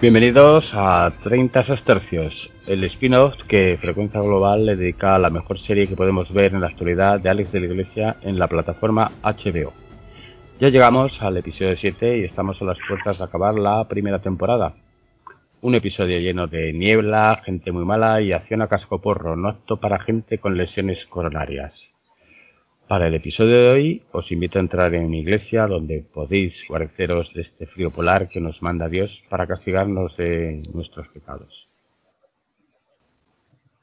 Bienvenidos a 30 Sestercios, el spin-off que Frecuencia Global le dedica a la mejor serie que podemos ver en la actualidad de Alex de la Iglesia en la plataforma HBO. Ya llegamos al episodio 7 y estamos a las puertas de acabar la primera temporada. Un episodio lleno de niebla, gente muy mala y acción a casco porro, no apto para gente con lesiones coronarias. Para el episodio de hoy os invito a entrar en mi iglesia donde podéis guareceros de este frío polar que nos manda Dios para castigarnos de nuestros pecados.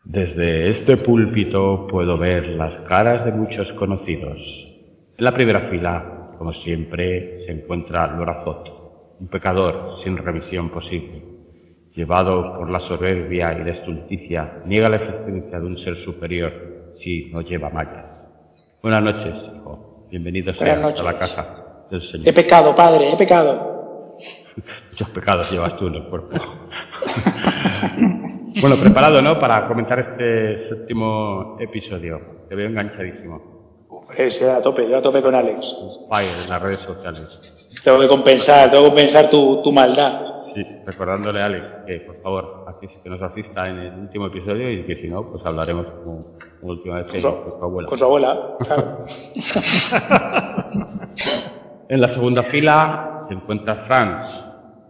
Desde este púlpito puedo ver las caras de muchos conocidos. En la primera fila, como siempre, se encuentra Lorazot, un pecador sin revisión posible. Llevado por la soberbia y la estulticia, niega la existencia de un ser superior si no lleva mallas. Buenas noches, hijo. Bienvenido a la casa del Señor. He pecado, padre, he pecado. Muchos pecados llevas tú en el cuerpo. bueno, preparado, ¿no? Para comentar este séptimo episodio. Te veo enganchadísimo. Sí, a tope, yo a tope con Alex. Fire en las redes sociales. Tengo que compensar, tengo que compensar tu, tu maldad. Sí, recordándole a Alex que por favor que nos asista en el último episodio y que si no, pues hablaremos como, última vez con, su, abuela. Con su abuela, claro. en la segunda fila se encuentra Franz,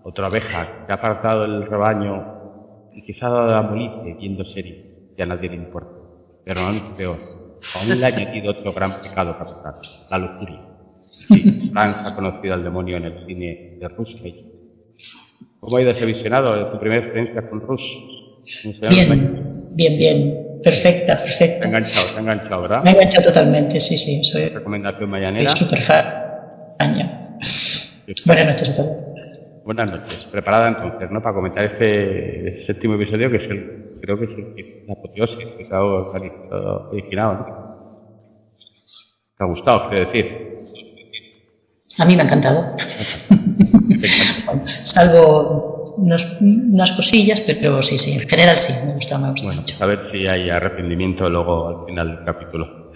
otra abeja que ha apartado el rebaño y quizá ha dado la molicie viendo serie que a nadie le importa. Pero no es peor, aún le ha añadido otro gran pecado capital, la lujuria. Sí, Franz ha conocido al demonio en el cine de Roosevelt ¿Cómo ha ido ese visionado, tu primera experiencia con Rush? Bien, bien, bien. Perfecta, perfecta. Te ha enganchado, te ha enganchado, ¿verdad? Me ha enganchado totalmente, sí, sí. Soy Recomendación mañanera. Súper fan. Buenas noches a todos. Buenas noches. Preparada entonces, ¿no? Para comentar este séptimo episodio que es el, creo que es el, la apoteosis que se ha originado, ¿no? ¿Te ha gustado, quiero decir? A mí me ha encantado. Salvo unas cosillas, pero sí, sí, en general sí, me gusta, me bueno, A ver si hay arrepentimiento luego al final del capítulo.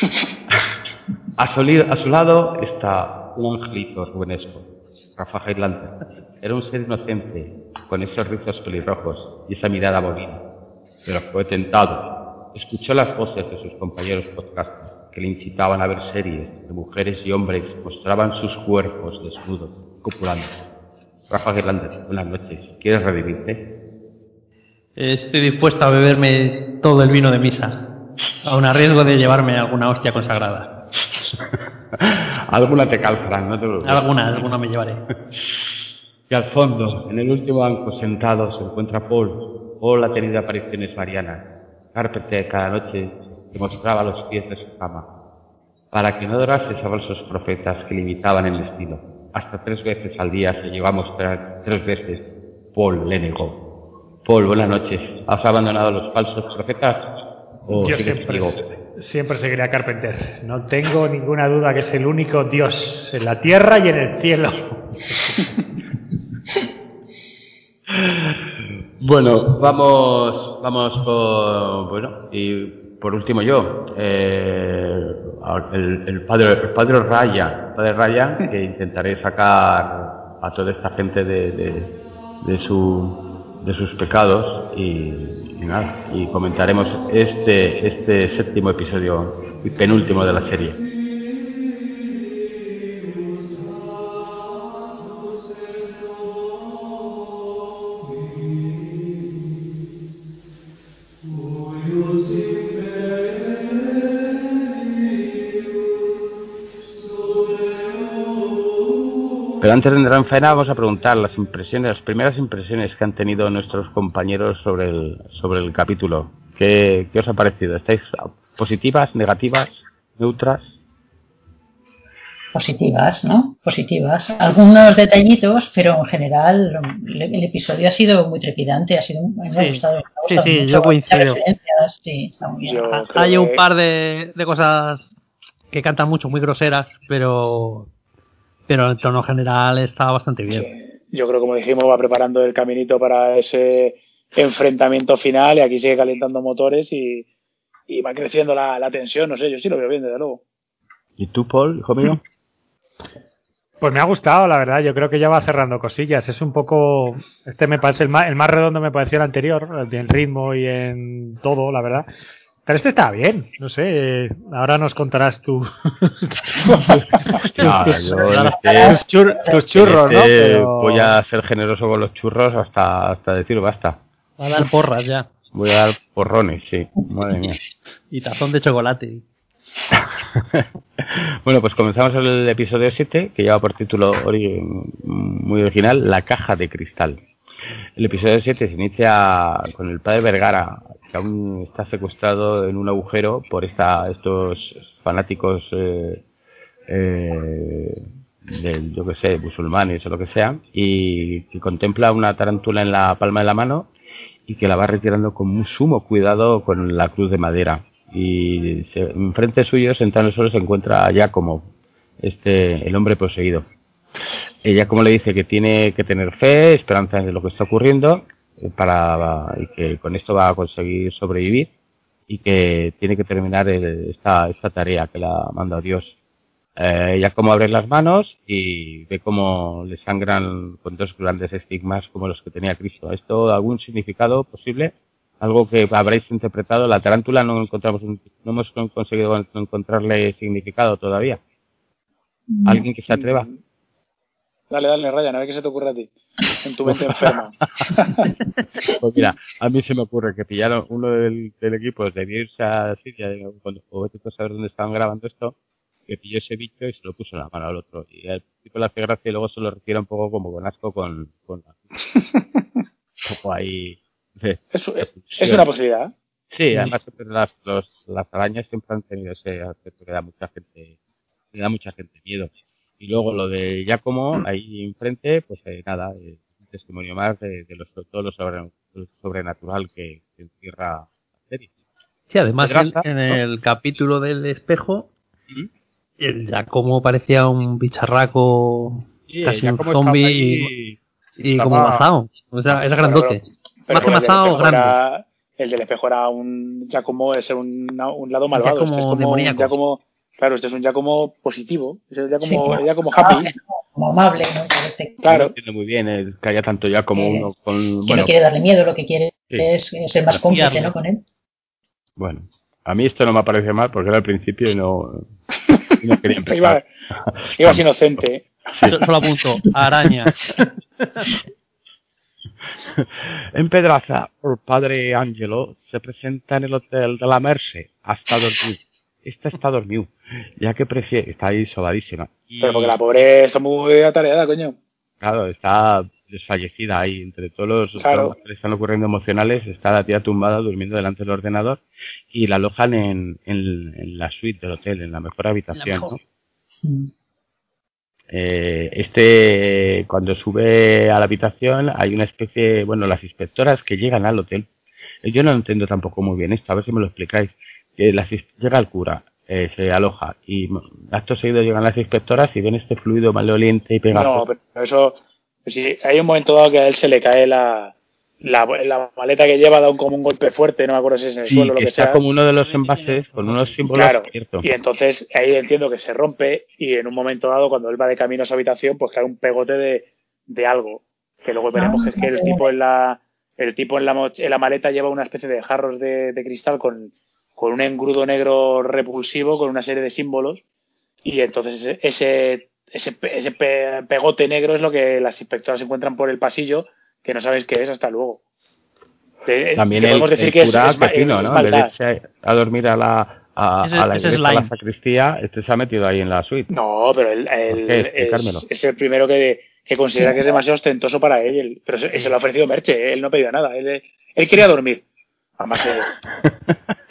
a, su, a su lado está un angelito rubenesco, Rafa Highlander. Era un ser inocente, con esos rizos pelirrojos y esa mirada bovina, pero fue tentado. Escuchó las voces de sus compañeros podcasters que le incitaban a ver series de mujeres y hombres mostraban sus cuerpos desnudos, copulando. Rafa Hernández, buenas noches. ¿Quieres redimirte? Estoy dispuesto a beberme todo el vino de misa, aun a riesgo de llevarme alguna hostia consagrada. alguna te calzarán, no te lo Alguna, alguna me llevaré. y al fondo, en el último banco sentado, se encuentra Paul. Paul ha tenido apariciones marianas. Carpete cada noche que mostraba los pies de su cama, para que no adorases a falsos profetas que limitaban el destino. Hasta tres veces al día se llegó a mostrar, tres veces, Paul le negó. Paul, buenas noches. ¿Has abandonado a los falsos profetas? ¿O Yo siempre, siempre seguiré a Carpenter. No tengo ninguna duda que es el único Dios en la tierra y en el cielo. bueno, vamos, vamos con, bueno, y por último yo, eh, el, padre, el padre Raya, padre Raya, que intentaré sacar a toda esta gente de, de, su, de sus pecados y, nada, y comentaremos este, este séptimo episodio, penúltimo de la serie. Pero antes de entrar en faena vamos a preguntar las impresiones, las primeras impresiones que han tenido nuestros compañeros sobre el, sobre el capítulo. ¿Qué, os ha parecido? ¿Estáis positivas, negativas, neutras? Positivas, ¿no? Positivas. Algunos detallitos, pero en general el, episodio ha sido muy trepidante, ha sido me ha gustado. sí, sí, yo coincido. Hay un par de, de cosas que cantan mucho, muy groseras, pero pero el tono general está bastante bien. Yo creo, como dijimos, va preparando el caminito para ese enfrentamiento final y aquí sigue calentando motores y, va creciendo la, tensión, no sé, yo sí lo veo bien, desde luego. ¿Y tú, Paul, hijo mío? Pues me ha gustado, la verdad. Yo creo que ya va cerrando cosillas. Es un poco. Este me parece el más, el más redondo, me pareció el anterior, en ritmo y en todo, la verdad. Pero este está bien, no sé. Ahora nos contarás tú. tus, churros, ¿no? Voy a ser generoso con los churros hasta, hasta decir basta. Voy a dar porras ya. Voy a dar porrones, sí. Madre mía. Y tazón de chocolate. bueno, pues comenzamos el episodio 7, que lleva por título muy original, La caja de cristal. El episodio 7 se inicia con el padre Vergara, que aún está secuestrado en un agujero por esta, estos fanáticos, eh, eh, del, yo que sé, musulmanes o lo que sea, y que contempla una tarántula en la palma de la mano y que la va retirando con un sumo cuidado con la cruz de madera y se, enfrente suyo, sentado en el suelo, se encuentra a Giacomo, este, el hombre poseído. Ella como le dice que tiene que tener fe, esperanza en lo que está ocurriendo, eh, para, y que con esto va a conseguir sobrevivir, y que tiene que terminar esta, esta tarea que la manda Dios. Eh, ella como abre las manos y ve cómo le sangran con dos grandes estigmas como los que tenía Cristo. ¿Esto algún significado posible? algo que habréis interpretado. La tarántula no encontramos, no hemos conseguido encontrarle significado todavía. ¿Alguien que se atreva? Dale, dale, Ryan, a ver qué se te ocurre a ti, en tu mente enferma. pues mira, a mí se me ocurre que pillaron uno del, equipo de irse a Siria, cuando a saber dónde estaban grabando esto, que pilló ese bicho y se lo puso en la mano al otro. Y el tipo le hace gracia y luego se lo retira un poco como con asco con, con un poco ahí es, una posibilidad. Sí, además las, las arañas siempre han tenido ese aspecto que da mucha gente, que da mucha gente miedo. Y luego lo de Giacomo, ahí enfrente, pues eh, nada, eh, un testimonio más de, de todo lo, sobrenatural que, encierra la serie. Sí, además en, el capítulo del espejo, el Giacomo parecía un bicharraco, casi un zombie y, como basado. O sea, era grandote. Más que mazado, grande. el del espejo era un ya como es un, un lado malvado. Ya como, este es como claro, este es un ya como positivo. Este es ya como, ya como happy. Como amable, ¿no? Claro. Entiendo muy bien el que haya tanto ya como uno con. Que bueno, no quiere darle miedo, lo que quiere es ser más cómplice, ¿no? Con él. Bueno, a mí esto no me parece mal porque era al principio y no, no quería empezar. ibas inocente. Sí. Solo apunto, araña. en Pedraza, por padre Angelo se presenta en el hotel de la Merce hasta dormir. Esta está dormido, ya que prefiere, está ahí sobadísima. Pero porque la pobre está muy atareada, coño. Claro, está desfallecida ahí. Entre todos los que le están ocurriendo emocionales, está la tía tumbada durmiendo delante del ordenador y la alojan en, en, la suite del hotel, en la mejor habitación. ¿no? Mm. Eh, este, cuando sube a la habitación, hay una especie, bueno, las inspectoras que llegan al hotel. Yo no entiendo tampoco muy bien esto, a ver si me lo explicáis. que las, llega el cura, eh, se aloja y acto seguido llegan las inspectoras y ven este fluido maloliente y pegajoso. No, pero eso, pues hay un momento dado que a él se le cae la, la, la, maleta que lleva da un, como un golpe fuerte, no me acuerdo si es en el suelo o lo que, está como uno de los envases con unos símbolos claro, Y entonces ahí entiendo que se rompe y en un momento dado, cuando él va de camino a su habitación, pues cae un pegote de, de algo. Que luego veremos que es que el tipo en la, el tipo en la, en la maleta lleva una especie de jarros de, de cristal con, con un engrudo negro repulsivo, con una serie de símbolos. Y entonces ese, ese, ese pegote negro es lo que las inspectoras encuentran por el pasillo que no sabéis qué es hasta luego. También el, decir que cura es, pepino, ¿no? Le a dormir a la, a, a la, la sacristía, este se ha metido ahí en la suite. No, pero él, es, el primero que, que considera que es demasiado ostentoso para él. Pero se, lo ha ofrecido Merche, él no pedía nada. Él, él quería dormir. Además, eh,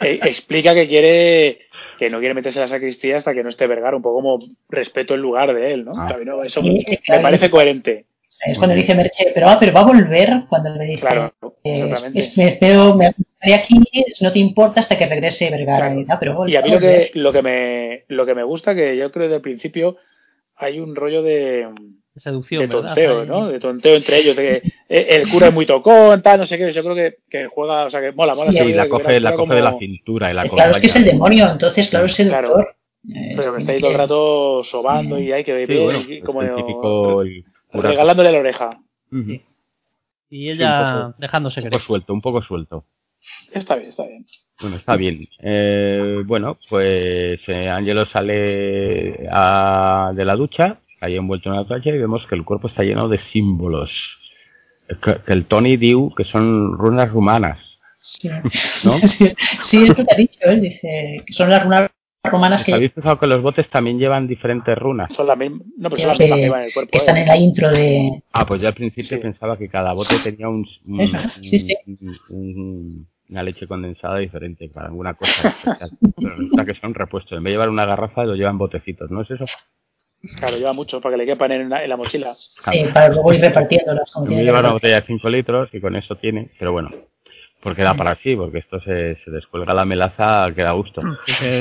eh, explica que quiere que no quiere meterse en la sacristía hasta que no esté Vergara, un poco como respeto el lugar de él, ¿no? Ah. Eso me, parece coherente. Es cuando dice Merche, pero, ah, pero va a volver cuando le dice. Claro, eh, me espero, me aquí, no te importa hasta que regrese Vergara. Y, pero y a mí lo que, lo, que me, lo que me gusta, que yo creo que desde el principio hay un rollo de. Seducción, de tonteo, ¿no? De tonteo entre ellos. De que el cura es muy tocón, tal, no sé qué. Yo creo que, que juega, o sea, que mola, mola. Sí, la coge, la coge de la cintura y la Claro, es que es el demonio, entonces, claro, es seductor. Pero me está ahí todo el rato sobando y hay que ver como típico, regalándole la oreja. Y ella dejándose Un poco suelto, un poco suelto. Está bien, está bien. Bueno, está bien. Eh, bueno, pues eh, Angelo sale de la ducha, ahí envuelto en la toalla y vemos que el cuerpo está lleno de símbolos. Que, el Tony Diu, que son runas rumanas. Sí, ¿no? sí, es lo que ha dicho él, dice que son las runas romanas que... ¿Habéis pensado que los botes también llevan diferentes runas? Son las mismas, no, pero son las mismas que llevan el cuerpo. Que están ¿eh? en la intro de... Ah, pues yo al principio pensaba que cada bote tenía un, una leche condensada diferente para alguna cosa especial. pero resulta que son repuestos. En vez de llevar una garrafa, lo llevan botecitos, ¿no es eso? Claro, lleva mucho para que le quepan en, en la mochila. Sí, para luego ir repartiéndolas. Me lleva una botella de 5 litros y con eso tiene, pero bueno, porque da para sí, porque esto se, se descuelga la melaza que da gusto.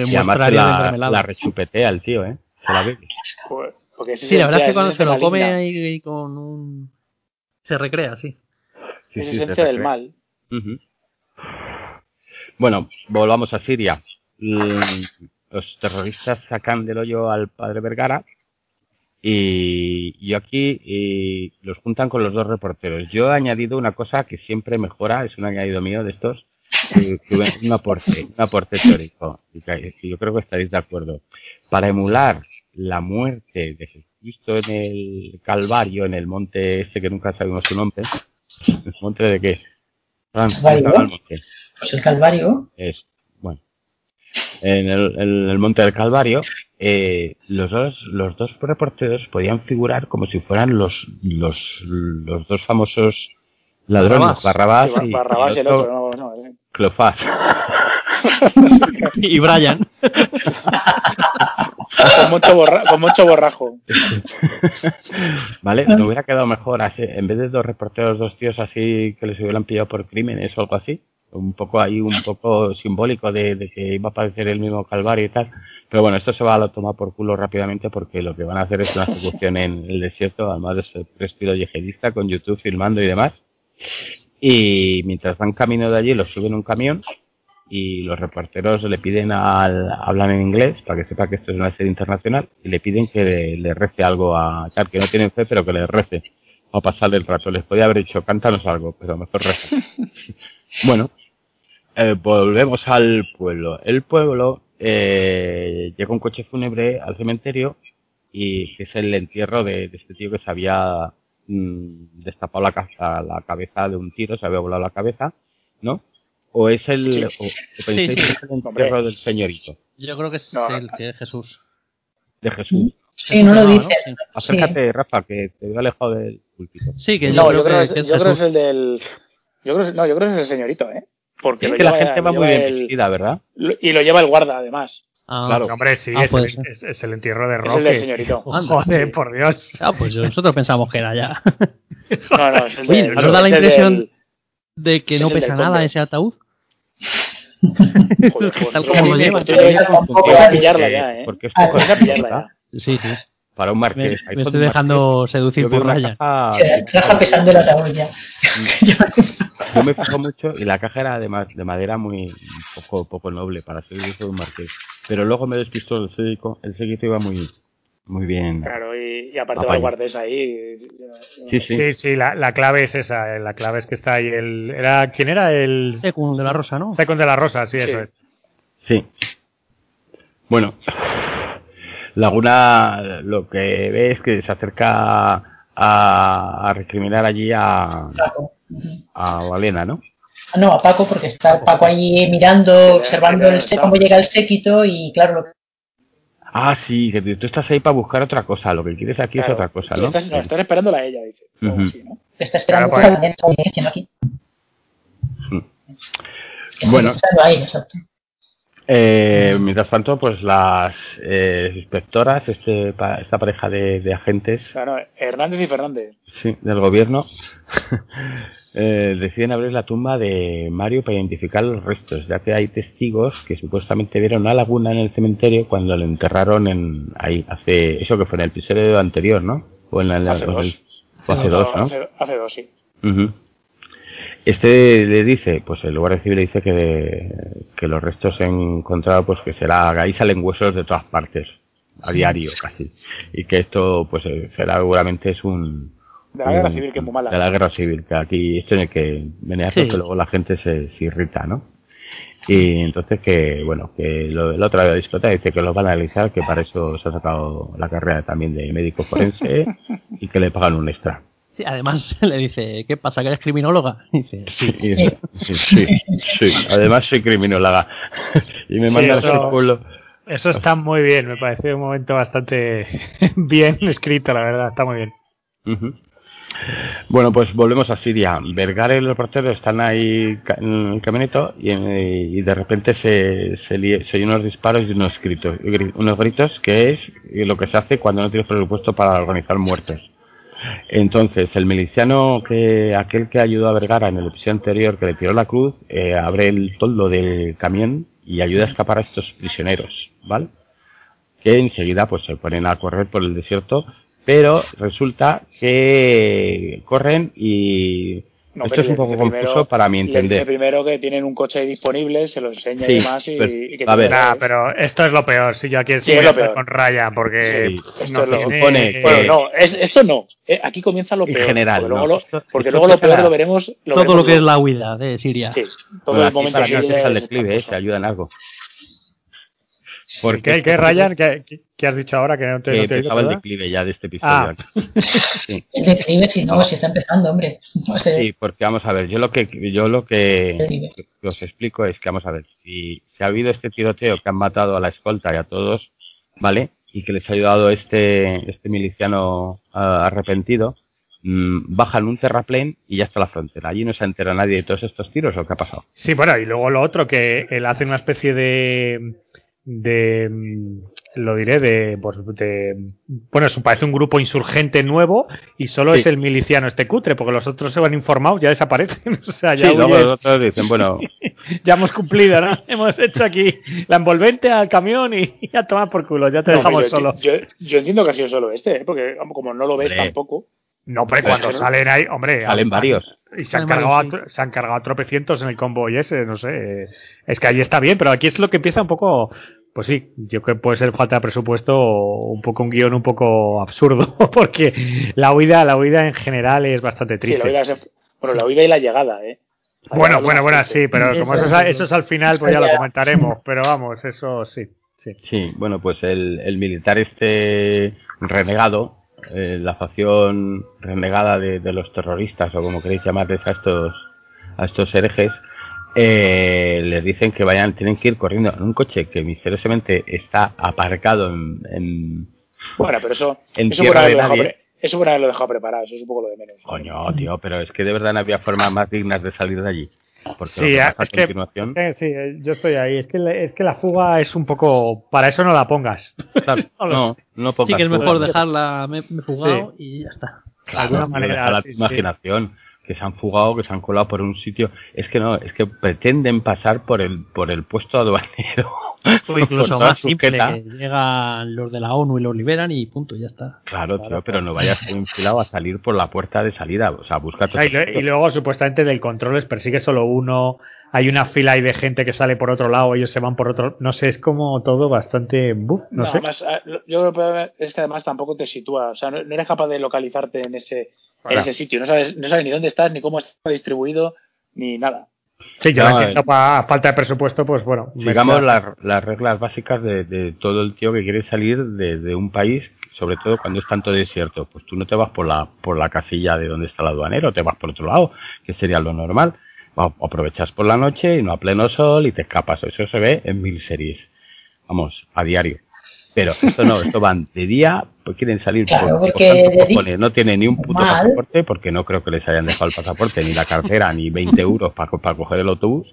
y además la, la, rechupetea el tío, ¿eh? Se la ve. sí, la verdad es que cuando se lo come ahí con un... Se recrea, sí. sí es esencia del mal. Bueno, volvamos a Siria. Los terroristas sacan del hoyo al padre Vergara y yo aquí los juntan con los dos reporteros. Yo he añadido una cosa que siempre mejora, es un añadido mío de estos, un aporte, un aporte teórico, y yo creo que estaréis de acuerdo. Para emular la muerte de Jesucristo en el Calvario, en el monte ese que nunca sabemos su nombre, ¿el monte de qué? Pues el Calvario. Es, bueno, en el, en el monte del Calvario, eh, los dos los dos reporteros podían figurar como si fueran los los, los dos famosos ladrones Barrabás, y, Barrabás y, el otro, no, no, eh. Clofás y Brian. Con, mucho con mucho borrajo. Vale me hubiera quedado mejor así en vez de dos reporteros dos tíos así que les hubieran pillado por crímenes o algo así un poco ahí, un poco simbólico de, que iba a aparecer el mismo Calvario y tal. Pero bueno, esto se va a tomar por culo rápidamente porque lo que van a hacer es una ejecución en el desierto, además de ser estilo yihadista, con YouTube filmando y demás. Y mientras van camino de allí, los suben un camión y los reporteros le piden al, hablan en inglés para que sepa que esto es una serie internacional y le piden que le, rece algo a tal que no tienen fe pero que le rece a pasar el rato les podía haber dicho cántanos algo pero mejor rece bueno eh, volvemos al pueblo. El pueblo eh, llega un coche fúnebre al cementerio y es el entierro de, este tío que se había mm, destapado la, la cabeza de un tiro, se había volado la cabeza, ¿no? ¿O es el, entierro del señorito? Yo creo que es el que es Jesús. De Jesús. Sí, no lo dice. Acércate, Rafa, que te veo alejado del púlpito. Sí, que yo, creo, que, es, yo creo que es el del... Yo creo, no, yo creo que es el señorito, ¿eh? Porque es que la gente va muy bien vestida, ¿verdad? Y lo lleva el guarda, además. Ah, claro. Hombre, sí, ah, es, el, pues. es, el, entierro de Roque. Es el del señorito. Joder, por Dios. Ah, pues nosotros pensamos que era ya. no, no, es el Oye, ¿nos da la impresión de que no pesa nada ese ataúd? Joder, pues, Tal como lo lleva. Porque es a pillarla ya, ¿eh? Porque es poco a pillarla ya. Sí, sí para un marqués. Me, estoy dejando seducir por Ryan. Caja, pesando la tabulla. Yo me fijo mucho y la caja era de, de madera muy poco, poco noble para ser de un marqués. Pero luego me despistó el séquito, el séquito iba muy muy bien. Claro, y, aparte lo guardes ahí. Sí, sí. Sí, sí, la, la, clave es esa. Eh, la clave es que está ahí el. Era, ¿Quién era el. Secund de la Rosa, ¿no? Secund de la Rosa, sí, eso es. Sí. Bueno, Laguna lo que ve es que se acerca a, a recriminar allí a, a Valena, ¿no? No, a Paco, porque está Paco allí mirando, observando el cómo llega el séquito y claro, lo que Ah, sí, que tú estás ahí para buscar otra cosa. Lo que quieres aquí es otra cosa, ¿no? Estás, no, estás esperándola a ella, dice. sí, ¿no? Te está esperando claro, pues. aquí. Bueno. Ahí, exacto. Eh, mientras tanto, pues las eh, inspectoras, este, esta pareja de, agentes. Claro, Hernández y Fernández. Sí, del gobierno. eh, deciden abrir la tumba de Mario para identificar los restos, ya que hay testigos que supuestamente vieron una laguna en el cementerio cuando lo enterraron en ahí, hace. Eso que fue en el episodio anterior, ¿no? O en el, hace, dos. hace dos, ¿no? Hace, dos, sí. Este le dice, pues el lugar civil le dice que, que los restos encontrados, pues que será, ahí salen huesos de todas partes, a diario casi. Y que esto, pues eh, será seguramente es un, de la guerra civil que es muy mala. De la guerra civil, que aquí esto en el que meneazo que luego la gente se, se, irrita, ¿no? Y entonces que, bueno, que lo, la otra vez dice que lo van a analizar, que para eso se ha sacado la carrera también de médico forense y que le pagan un extra. Sí, además le dice, ¿qué pasa? ¿Que eres criminóloga? dice, sí, sí, sí, sí, además soy criminóloga. y me manda el culo. Eso está muy bien, me parece un momento bastante bien escrito, la verdad, está muy bien. Bueno, pues volvemos a Siria. Vergara y los porteros están ahí en el camionito y, de repente se, se, unos disparos y unos gritos, unos gritos que es lo que se hace cuando no tienes presupuesto para organizar muertos. Entonces, el miliciano, que aquel que ayudó a Vergara en el episodio anterior, que le tiró la cruz, eh, abre el toldo del camión y ayuda a escapar a estos prisioneros, ¿vale? Que enseguida pues se ponen a correr por el desierto pero resulta que corren y esto es un poco confuso para mi entender. primero que tienen un coche disponible, se lo enseña y demás y, que a ver, pero esto es lo peor. Si yo aquí estoy con Ryan, porque esto no supone no, esto no. Eh, aquí comienza lo peor. En general, porque luego, lo, peor lo veremos. todo lo que es la huida de Siria. Sí, todo el momento para mí es eh, ayuda en algo. ¿Por ¿Qué, qué Ryan? ¿Qué, ¿Qué, has dicho ahora? Que no te, que no empezaba el declive ya de este episodio. Ah. Sí. El declive, si no, si está empezando, hombre. No sé. Sí, porque vamos a ver, yo lo que yo lo que, os explico es que vamos a ver, si, si ha habido este tiroteo que han matado a la escolta y a todos, ¿vale? Y que les ha ayudado este, este miliciano uh, arrepentido, mmm, bajan un terraplén y ya está la frontera. Allí no se entera nadie de todos estos tiros o qué ha pasado. Sí, bueno, y luego lo otro, que él hace una especie de de mm, lo diré de, pues, de bueno eso parece un grupo insurgente nuevo y solo es el miliciano este cutre porque los otros se van informados ya desaparecen o sea ya los otros dicen bueno ya hemos cumplido ¿no? hemos hecho aquí la envolvente al camión y, a tomar por culo ya te dejamos solo yo, yo, entiendo que ha sido solo este ¿eh? porque como no lo ves tampoco no, pero cuando salen ahí, hombre. Salen varios. Y se han, cargado se han cargado tropecientos en el convoy ese, no sé. Es que ahí está bien, pero aquí es lo que empieza un poco. Pues sí, yo creo que puede ser falta de presupuesto o un poco un guion un poco absurdo, porque la huida, la huida en general es bastante triste. Sí, la huida, bueno, la huida y la llegada, ¿eh? bueno, bueno, bueno, sí, pero como eso es, eso es al final, pues ya lo comentaremos, pero vamos, eso sí. Sí, sí bueno, pues el, el militar este renegado eh, la facción renegada de, los terroristas o como queréis llamarles a estos a estos herejes eh, les dicen que vayan tienen que ir corriendo en un coche que misteriosamente está aparcado en, bueno pero eso en eso tierra de nadie eso por haberlo dejado preparado eso es un poco lo de menos coño tío pero es que de verdad no había formas más dignas de salir de allí porque sí, es que, sí, yo estoy ahí. Es que, es que la fuga es un poco. Para eso no la pongas. no, no, pongas. Sí, que es mejor dejarla me, me fugado y ya está. de alguna manera. la imaginación. Que se han fugado, que se han colado por un sitio. Es que no, es que pretenden pasar por el, por el puesto aduanero. O incluso más simple, que llegan los de la ONU y los liberan y punto, ya está. Claro, tío, pero no vayas enfilado a salir por la puerta de salida, o sea, busca ah, y, luego supuestamente del control les persigue solo uno, hay una fila ahí de gente que sale por otro lado, ellos se van por otro, no sé, es como todo bastante, no, sé. Además, ah, yo creo que es que además tampoco te sitúa, o sea, no, eres capaz de localizarte en ese, en ese sitio, no sabes, no sabes ni dónde estás, ni cómo está distribuido, ni nada. Sí, yo entiendo, para falta de presupuesto, pues bueno. Digamos las, reglas básicas de, todo el tío que quiere salir de, un país, sobre todo cuando es tanto desierto. Pues tú no te vas por la, por la casilla de donde está el aduanero, te vas por otro lado, que sería lo normal. aprovechas por la noche y no a pleno sol y te escapas. Eso se ve en mil series. Vamos, a diario. Pero esto no, esto van de día, pues quieren salir por, porque no tienen ni un puto pasaporte, porque no creo que les hayan dejado el pasaporte, ni la cartera, ni 20 euros para, para coger el autobús,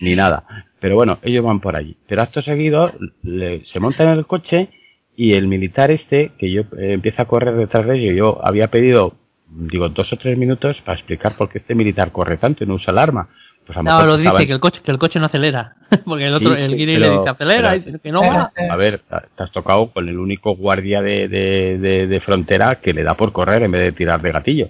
ni nada. Pero bueno, ellos van por allí. Pero acto seguido se montan en el coche y el militar este, que yo eh, empieza a correr detrás de ellos, yo había pedido, digo, dos o tres minutos para explicar por qué este militar corre tanto y no usa el arma. Pues no, lo dice que el coche que el coche no acelera, porque el otro el guiri le dice acelera y dice que no va. A ver, te has tocado con el único guardia de, de, de, frontera que le da por correr en vez de tirar de gatillo.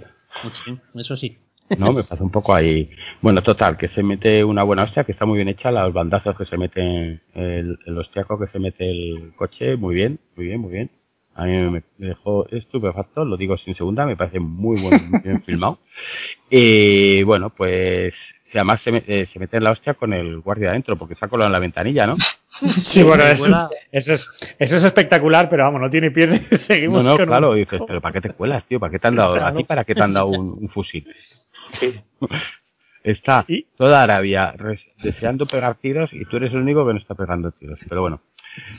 eso sí. No, me pasa un poco ahí. Bueno, total, que se mete una buena hostia, que está muy bien hecha, los bandazos que se mete, el, el hostiaco que se mete el coche, muy bien, muy bien, muy bien. A mí me dejó estupefacto, lo digo sin segunda, me parece muy, buen, muy bien filmado. Y bueno, pues además se, eh, se, mete en la hostia con el guardia adentro, porque está colado en la ventanilla, ¿no? Sí, bueno, eso, eso, es, eso es espectacular, pero vamos, no tiene pies. Seguimos no, no, claro, dices, pero ¿para qué te cuelas, tío? ¿Para qué te han dado, a ti para qué te han dado un, fusil? Está toda Arabia deseando pegar tiros y tú eres el único que no está pegando tiros. Pero bueno,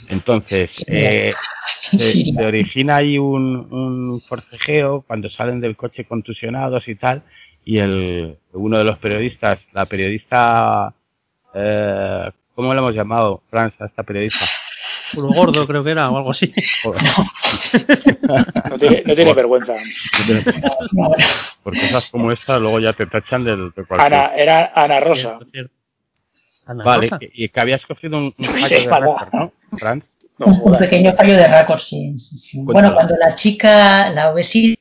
entonces, eh, se, origina ahí un, un forcejeo cuando salen del coche contusionados y tal, y el uno de los periodistas, la periodista, eh, ¿cómo le hemos llamado, Franz, a esta periodista? Puro gordo, creo que era, o algo así. no tiene, no tiene vergüenza. Porque cosas como esta luego ya te tachan del, de cualquier... Ana, era Ana Rosa. vale, y que habías cogido un, un fallo de récord, ¿no, Franz? un pequeño fallo de récord, sí. Bueno, cuando la chica, la obesidad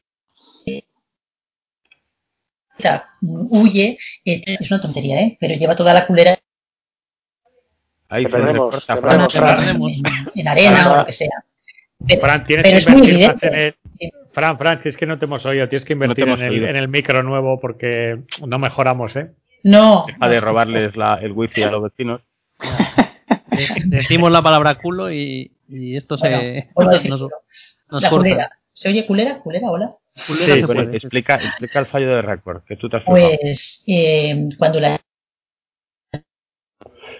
huye, eh, es una tontería, ¿eh? pero lleva toda la culera Ahí en, arena o lo que sea. Fran, tienes que invertir más en el... Fran, Fran, es que no te hemos oído, tienes que invertir en, el, en, el, micro nuevo porque no mejoramos, ¿eh? No. Deja de robarles la, el wifi a los vecinos. Decimos la palabra culo y, y esto se nos, nos la culera. ¿Se oye culera? ¿Culera? Hola. Sí, explica, explica el fallo de récord que tú te has Pues eh, cuando la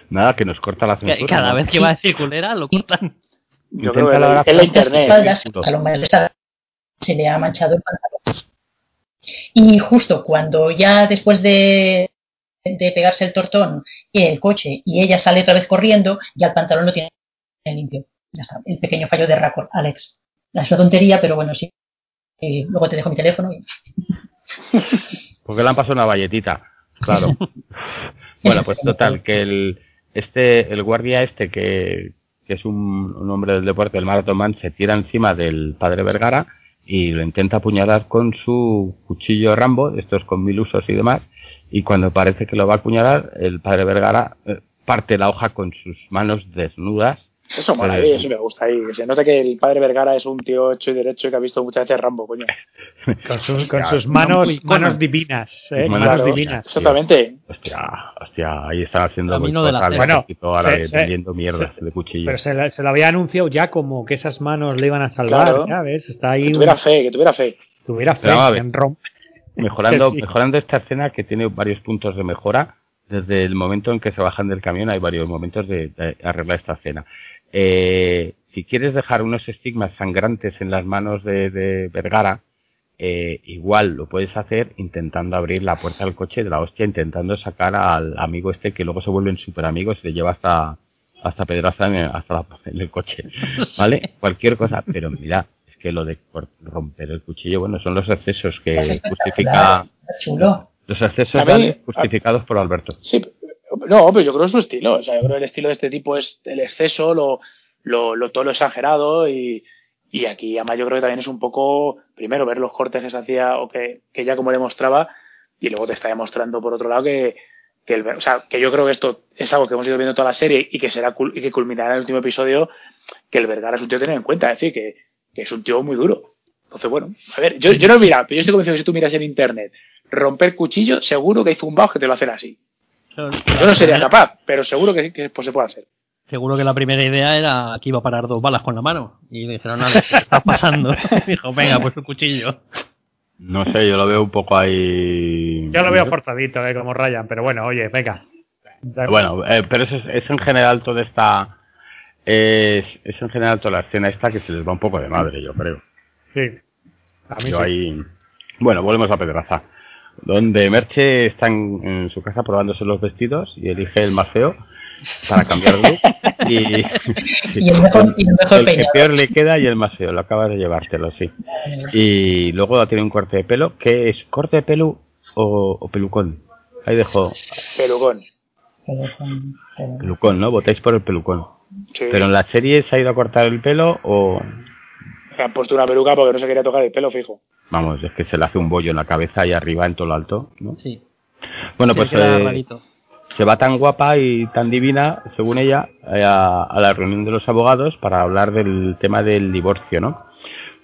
Nada, que nos corta la censura. Cada vez que va a decir culera, lo cortan. Yo creo que en la a lo mejor se le ha manchado el pantalón. Y justo cuando ya después de, de pegarse el tortón el coche y ella sale otra vez corriendo, ya el pantalón lo tiene limpio. Ya está, el pequeño fallo de récord, Alex. Es una tontería, pero bueno, sí, y luego te dejo mi teléfono. Y... Porque le han pasado una valletita, claro. bueno, pues total, que el, este, el guardia este, que, que es un, un, hombre del deporte, el Marathon se tira encima del padre Vergara y lo intenta apuñalar con su cuchillo Rambo, estos con mil usos y demás, y cuando parece que lo va a apuñalar, el padre Vergara eh, parte la hoja con sus manos desnudas eso mola, a eso me gusta ahí. Se nota que el padre Vergara es un tío hecho y derecho y que ha visto muchas veces Rambo, coño. Con sus, con sus manos, manos divinas, ¿eh? Manos divinas. Exactamente. Hostia, hostia, ahí están haciendo muy de la bueno, ahora vendiendo mierdas de cuchillo. Pero se, se, lo había anunciado ya como que esas manos le iban a salvar, claro. ¿ves? Está ahí que tuviera fe, que tuviera fe. Tuviera fe en Rom. Mejorando, sí. mejorando esta escena que tiene varios puntos de mejora. Desde el momento en que se bajan del camión hay varios momentos de, de arreglar esta escena. Eh, si quieres dejar unos estigmas sangrantes en las manos de, de Vergara, eh, igual lo puedes hacer intentando abrir la puerta del coche de la hostia, intentando sacar al amigo este que luego se vuelven super amigos y le lleva hasta, hasta Pedraza en el, hasta la, en el coche. ¿Vale? Cualquier cosa. Pero mira, es que lo de romper el cuchillo, bueno, son los excesos que justifica. Los excesos justificados por Alberto. Sí, no, pero yo creo su estilo. O sea, yo creo que el estilo de este tipo es el exceso, lo, lo, lo todo lo exagerado y, y aquí además yo creo que también es un poco, primero, ver los cortes que se hacía o que, que ya como le mostraba y luego te está demostrando por otro lado que, que, el, o sea, que yo creo que esto es algo que hemos ido viendo toda la serie y que será y que culminará en el último episodio, que el Vergara es un tío tener en cuenta, es decir, que, que es un tío muy duro. Entonces, bueno, a ver, yo, yo no he mirado, pero yo estoy convencido que si tú miras en internet romper cuchillo, seguro que hay zumbaos que te lo hacen así. Yo no sería capaz, pero seguro que, que pues se puede hacer. Seguro que la primera idea era que iba a parar dos balas con la mano. Y dijeron, nada, ¿qué está pasando? dijo, venga, pues un cuchillo. No sé, yo lo veo un poco ahí. Yo lo veo forzadito, eh, como Ryan, pero bueno, oye, venga. Bueno, eh, pero eso es, es, en general toda esta. Es, es, en general toda la escena esta que se les va un poco de madre, yo creo. Sí. A mí yo sí. ahí. Bueno, volvemos a Pedraza donde Merche está en, en, su casa probándose los vestidos y elige el más feo para cambiar de look y, y, el mejor, y el, mejor el que peor le queda y el más feo, lo acabas de llevártelo, sí. Y luego tiene un corte de pelo, que es corte de pelo o, o pelucón. Ahí dejo. Pelucón. Pelucón, ¿no? Votáis por el pelucón. Sí. Pero en la serie se ha ido a cortar el pelo o... Se han puesto una peluca porque no se quería tocar el pelo fijo. Vamos, es que se le hace un bollo en la cabeza y arriba en todo lo alto, ¿no? Sí. Bueno, pues eh, se va tan guapa y tan divina, según ella, eh, a, la reunión de los abogados para hablar del tema del divorcio, ¿no?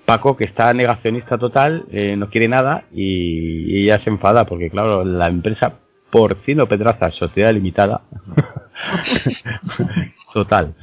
Paco, que está negacionista total, eh, no quiere nada y, y, ella se enfada porque, claro, la empresa Porcino Pedraza, Sociedad Limitada, Total.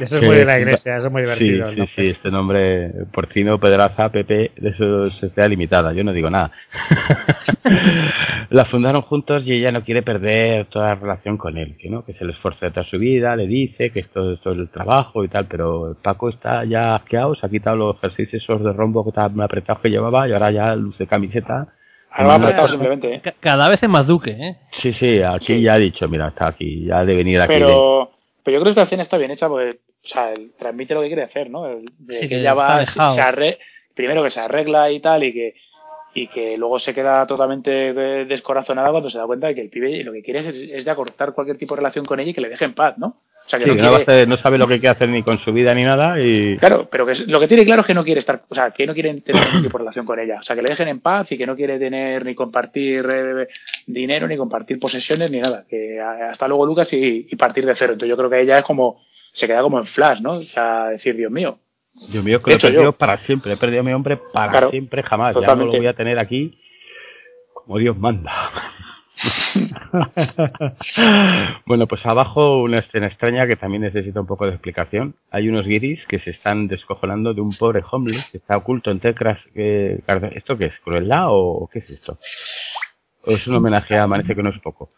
Eso es muy de la iglesia, eso es muy divertido. Sí, sí, sí, este nombre, Porcino, Pedraza, Pepe, de eso se limitada, yo no digo nada. la fundaron juntos y ella no quiere perder toda relación con él, que no, que se le esfuerza de toda su vida, le dice que esto, esto es el trabajo y tal, pero Paco está ya asqueado, se ha quitado los ejercicios esos de rombo que tan apretados que llevaba y ahora ya luce camiseta simplemente. ¿eh? Cada vez es más duque, ¿eh? Sí, sí, aquí ya ha dicho, mira, está aquí, ya de venir aquí. Pero, pero yo creo que esta escena está bien hecha porque, o sea, transmite lo que quiere hacer, ¿no? de que ella va, se primero que se arregla y tal, y que y que luego se queda totalmente descorazonada cuando se da cuenta de que el pibe lo que quiere es, es de acortar cualquier tipo de relación con ella y que le deje en paz, ¿no? Que, no, sabe lo que quiere hacer ni con su vida ni nada. y Claro, pero que lo que tiene claro es que no quiere estar, o sea, que no quiere tener ningún tipo de relación con ella. O sea, que le dejen en paz y que no quiere tener ni compartir eh, dinero, ni compartir posesiones, ni nada. Que hasta luego Lucas y, partir de cero. Entonces yo creo que ella es como, se queda como en flash, ¿no? O sea, decir, Dios mío. Dios mío, que lo he perdido para siempre. He perdido a mi hombre para siempre, jamás. Ya no lo voy a tener aquí como Dios manda. bueno, pues abajo una escena extraña que también necesita un poco de explicación. Hay unos guiris que se están descojonando de un pobre homeless que está oculto en tecras. ¿Esto qué es? ¿Crueldad o qué es esto? es un homenaje a Amanece que no es poco?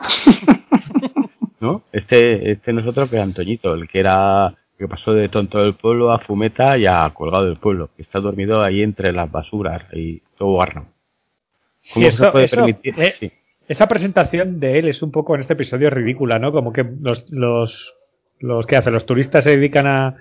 ¿No? Este, este nosotros que Antoñito, el que era que pasó de tonto del pueblo a fumeta y a colgado del pueblo, que está dormido ahí entre las basuras y todo guarno. ¿Cómo se puede permitir? Eh, esa presentación de él es un poco en este episodio ridícula, ¿no? Como que los, los, los que hacen, los turistas se dedican a,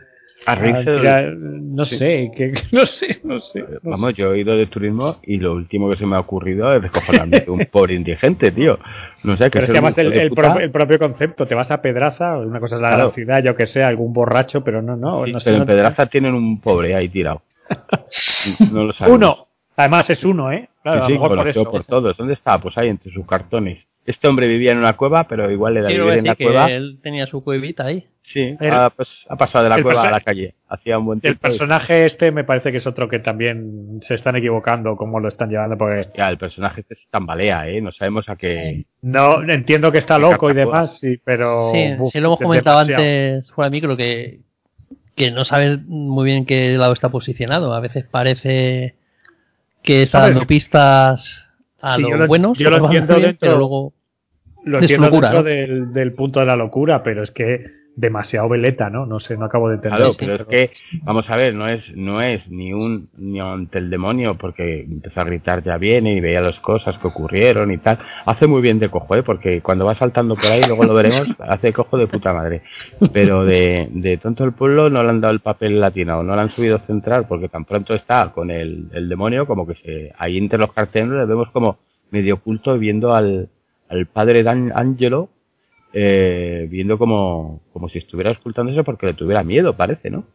a no sé, que, no sé, no sé. Vamos, yo he ido de turismo y lo último que se me ha ocurrido es descojonarme de un pobre indigente, tío. No sé, que Pero es que además el, el, propio concepto, te vas a Pedraza, una cosa es la gran ciudad, yo que sé, algún borracho, pero no, no. no pero en Pedraza tienen un pobre ahí tirado. no lo Uno, además es uno, ¿eh? Claro, sí, por, por todos. ¿Dónde está? Pues ahí, entre sus cartones. Este hombre vivía en una cueva, pero igual le da vivir en la cueva. Él tenía su cuevita ahí. Sí, ha, pues, ha, pasado de la cueva a la calle. Hacía un buen tiempo. El personaje este me parece que es otro que también se están equivocando cómo lo están llevando. Porque... Ya, el personaje este es tambalea, ¿eh? No sabemos a qué. No, entiendo que está loco y demás, sí, pero. Sí, sí lo hemos comentado antes fuera de micro que, que no sabe muy bien qué lado está posicionado. A veces parece que está dando pistas a lo, buenos, yo lo entiendo dentro, pero luego lo entiendo dentro del, del, punto de la locura, pero es que demasiado veleta, ¿no? No sé, no acabo de entender. Claro, pero es que, vamos a ver, no es, no es ni un, ni ante el demonio, porque empezó a gritar ya viene y veía las cosas que ocurrieron y tal. Hace muy bien de cojo, ¿eh? Porque cuando va saltando por ahí, luego lo veremos, hace cojo de puta madre. Pero de, de tonto el pueblo no le han dado el papel latino, no le han subido central, porque tan pronto está con el, el demonio, como que se, ahí entre los carteles le vemos como medio oculto viendo al, al padre Dan Angelo eh, viendo como, como si estuviera ocultándose porque le tuviera miedo, parece, ¿no?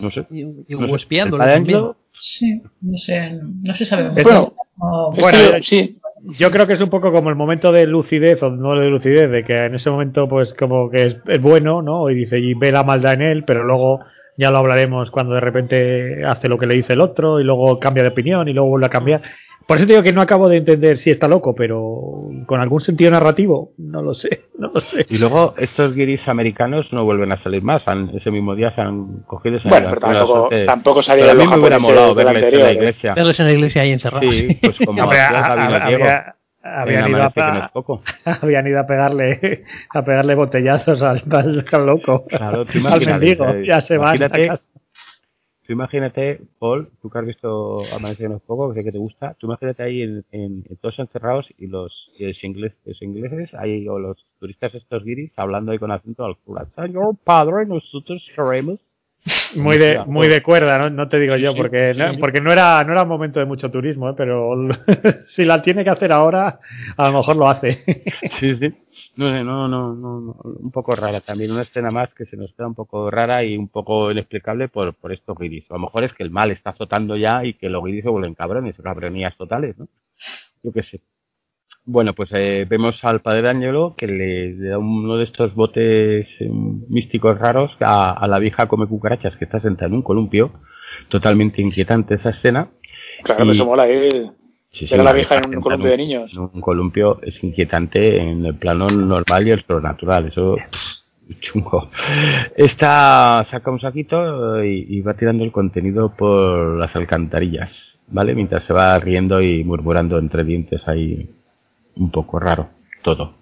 No sé. Y, no espiándolo también. Sí, no sé, no se sabe. Bueno, bueno sí. Yo creo que es un poco como el momento de lucidez, o no de lucidez, de que en ese momento, pues, como que es, es bueno, ¿no? Y dice, y ve la maldad en él, pero luego ya lo hablaremos cuando de repente hace lo que le dice el otro, y luego cambia de opinión, y luego vuelve a cambiar. Por eso digo que no acabo de entender si está loco, pero con algún sentido narrativo, no lo sé, no lo sé. Y luego estos guiris americanos no vuelven a salir más, ese mismo día se han cogido. bueno, pero tampoco, tampoco salieron a mí me hubiera molado verles en la ¿eh? iglesia. Verles en la iglesia ahí encerrados. Sí, pues como había, habían, ido a, habían ido a pegarle a pegarle botellazos al, al, loco claro, al mendigo ya se van a casa Tú imagínate, Paul, tú que has visto Amanecer unos poco, que sé que te gusta, tú imagínate ahí en, en, todos encerrados y los, ingleses, los ingleses ahí, o los turistas estos guiris hablando ahí con acento al cura. Señor padre, nosotros queremos Muy de, muy de cuerda, ¿no? no te digo yo, porque, no, porque no era no era un momento de mucho turismo, ¿eh? pero si la tiene que hacer ahora, a lo mejor lo hace. sí, sí. No sé, no, no, no, un poco rara también, una escena más que se nos queda un poco rara y un poco inexplicable por, por esto dice. A lo mejor es que el mal está azotando ya y que los guiris se vuelven cabrones, cabronías totales, ¿no? Yo qué sé. Bueno, pues eh, vemos al padre Ángelo que le, da uno de estos botes eh, místicos raros a, la vieja come cucarachas que está sentada en un columpio. Totalmente inquietante esa escena. Claro, eso mola, ¿eh? La vieja en un columpio de niños. Un columpio es inquietante en el plano normal y el natural. Eso chungo. Esta saca un saquito y, y, va tirando el contenido por las alcantarillas, ¿vale? Mientras se va riendo y murmurando entre dientes ahí un poco raro todo.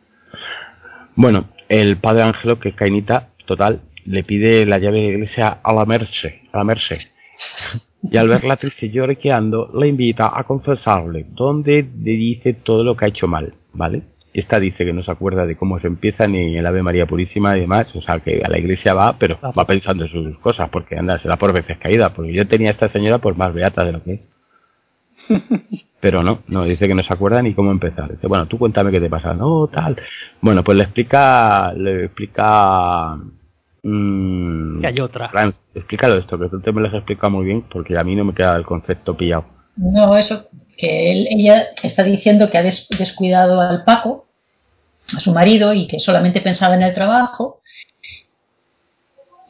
Bueno, el padre Ángelo, que Cainita, total, le pide la llave de la iglesia a la merce, a la merce. Y al verla triste y lloriqueando, la invita a confesarle, donde le dice todo lo que ha hecho mal, ¿vale? Esta dice que no se acuerda de cómo se empieza ni el Ave María Purísima y demás, o sea que a la iglesia va, pero va pensando en sus cosas, porque anda, será por veces caída, porque yo tenía a esta señora por más beata de lo que es. Pero no, no, dice que no se acuerda ni cómo empezar. Dice, bueno, tú cuéntame qué te pasa. No, tal. Bueno, pues le explica, le explica... Mmm, que hay otra. explícalo esto, que tú te me lo has explicado muy bien porque a mí no me queda el concepto pillado. No, eso, que él, ella está diciendo que ha descuidado al Paco, a su marido, y que solamente pensaba en el trabajo,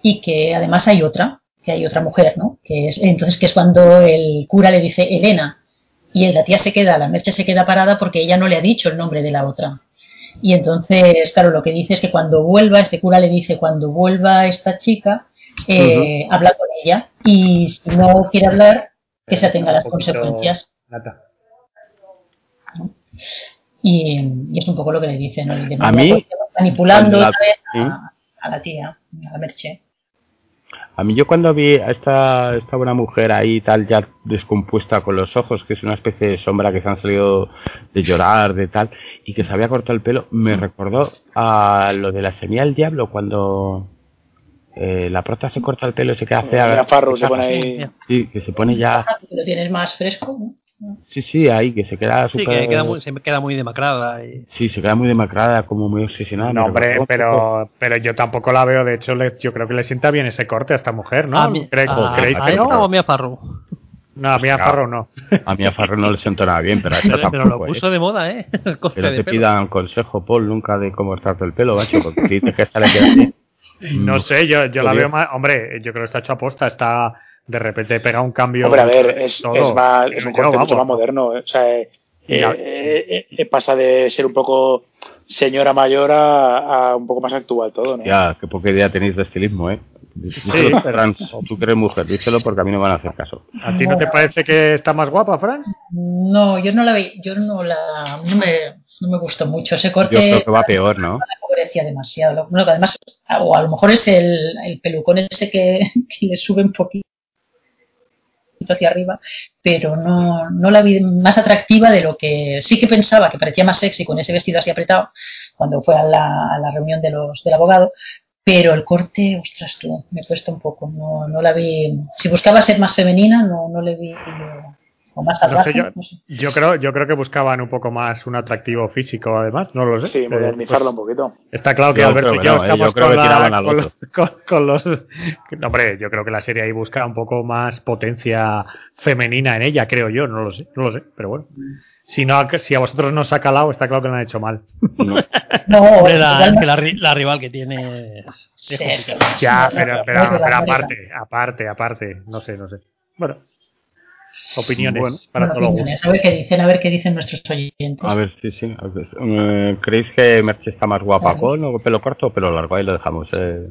y que además hay otra, que hay otra mujer, ¿no? Que es, entonces que es cuando el cura le dice Elena, y la tía se queda, la merche se queda parada porque ella no le ha dicho el nombre de la otra. Y entonces, claro, lo que dice es que cuando vuelva, este cura le dice, cuando vuelva esta chica, eh, habla con ella y si no quiere hablar, que se atenga a las consecuencias. Y, es un poco lo que le dice, ¿no? a mí, manipulando otra vez a, a, la tía, a la Merche. A mí yo cuando vi a esta, esta buena mujer ahí tal ya descompuesta con los ojos, que es una especie de sombra que se han salido de llorar, de tal, y que se había cortado el pelo, me recordó a lo de la semilla del diablo cuando eh, la prota se corta el pelo y se queda fea. se pone ahí. Sí, que se pone ya... Lo tienes más fresco, Sí, sí, ahí, que se queda Sí, que queda muy, se queda muy demacrada. Y... Sí, se queda muy demacrada, como muy obsesionada. No, hombre, pero, pero yo tampoco la veo. De hecho, yo creo que le sienta bien ese corte a esta mujer, ¿no? ¿A, mi, a, ¿creéis a, que no? o a Mia Farrow? No, a Mia Farrow no. A Mia Farrow no le siento nada bien, pero a esta Pero lo puso ¿eh? de moda, ¿eh? que no te pidan consejo, Paul, nunca de cómo estarte el pelo, macho, porque dices que esta le queda así. No sé, yo, yo la veo más. Hombre, yo creo que está hecho aposta, está de repente pega un cambio. Hombre, a ver, es, es, es un corte mucho más moderno. ¿eh? O sea, eh, eh, eh, pasa de ser un poco señora mayor a, un poco más actual todo, ¿no? Ya, qué poca idea tenéis de estilismo, ¿eh? Sí, Fran, tú que eres mujer, díselo porque a mí no van a hacer caso. ¿A ti no te parece que está más guapa, Fran? No, yo no la vi, yo no la, no me, no me gustó mucho ese corte. Yo creo que va peor, ¿no? Me demasiado. Bueno, además, o a lo mejor es el, el pelucón ese que, que le sube un poquito hacia arriba, pero no, no la vi más atractiva de lo que sí que pensaba, que parecía más sexy con ese vestido así apretado cuando fue a la, a la reunión de los, del abogado, pero el corte, ostras tú, me cuesta un poco, no, no la vi, si buscaba ser más femenina, no, no le vi yo, creo, yo creo que buscaban un poco más un atractivo físico, además, no lo sé. Sí, modernizarlo un poquito. Está claro que Alberto y yo estamos con, los, hombre, yo creo que la serie ahí busca un poco más potencia femenina en ella, creo yo, no lo sé, no lo sé, pero bueno. Si, no, si a vosotros no os ha calado, está claro que lo han hecho mal. No, no la, que la, rival que tiene. ya, pero, pero aparte, aparte, aparte, no sé, no sé. Bueno opiniones para todos A ver qué dicen, a ver qué dicen nuestros oyentes. A ver, sí, sí. Eh, ¿Creéis que Merche está más guapa con o pelo corto o pelo largo? Ahí lo dejamos, eh, eh,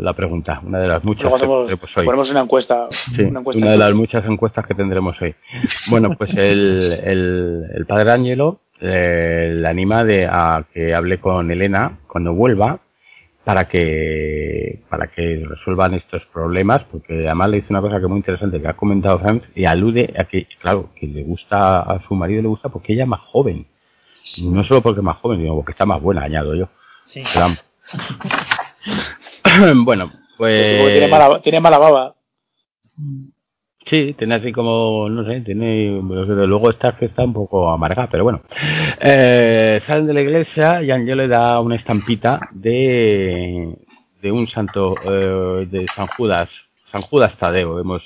la pregunta. Una de las muchas que tendremos hoy. Ponemos una encuesta. una, una de las muchas encuestas que tendremos hoy. Bueno, pues el, el, el padre Ángelo le anima de, a que hable con Elena cuando vuelva para que para que resuelvan estos problemas porque además le dice una cosa que es muy interesante que ha comentado Franz y alude a que claro que le gusta a su marido le gusta porque ella es más joven no solo porque es más joven sino porque está más buena añado yo sí. bueno Pues... Tiene mala, tiene mala baba. Sí, tiene así como, no sé, tiene, desde luego esta está un poco amarga, pero bueno. Eh, salen de la iglesia y Angelo le da una estampita de, de un santo, eh, de San Judas, San Judas Tadeo, hemos,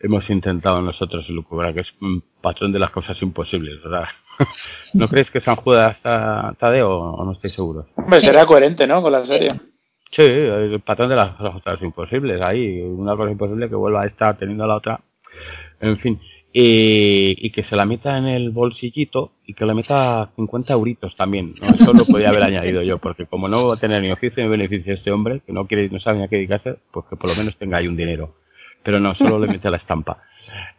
hemos intentado nosotros lucubrar, que es un patrón de las cosas imposibles, ¿verdad? ¿No crees que San Judas Tadeo o no estoy seguro? Hombre, será coherente, ¿no? Con la serie. Sí, el patrón de las cosas imposibles. Ahí, una cosa imposible que vuelva a estar teniendo la otra. En fin. Y, que se la meta en el bolsillito y que le meta 50 euritos también. Eso lo podía haber añadido yo, porque como no va a tener ni oficio ni beneficio este hombre, que no quiere no sabe ni a qué dedicarse, pues que por lo menos tenga ahí un dinero. Pero no, solo le mete la estampa.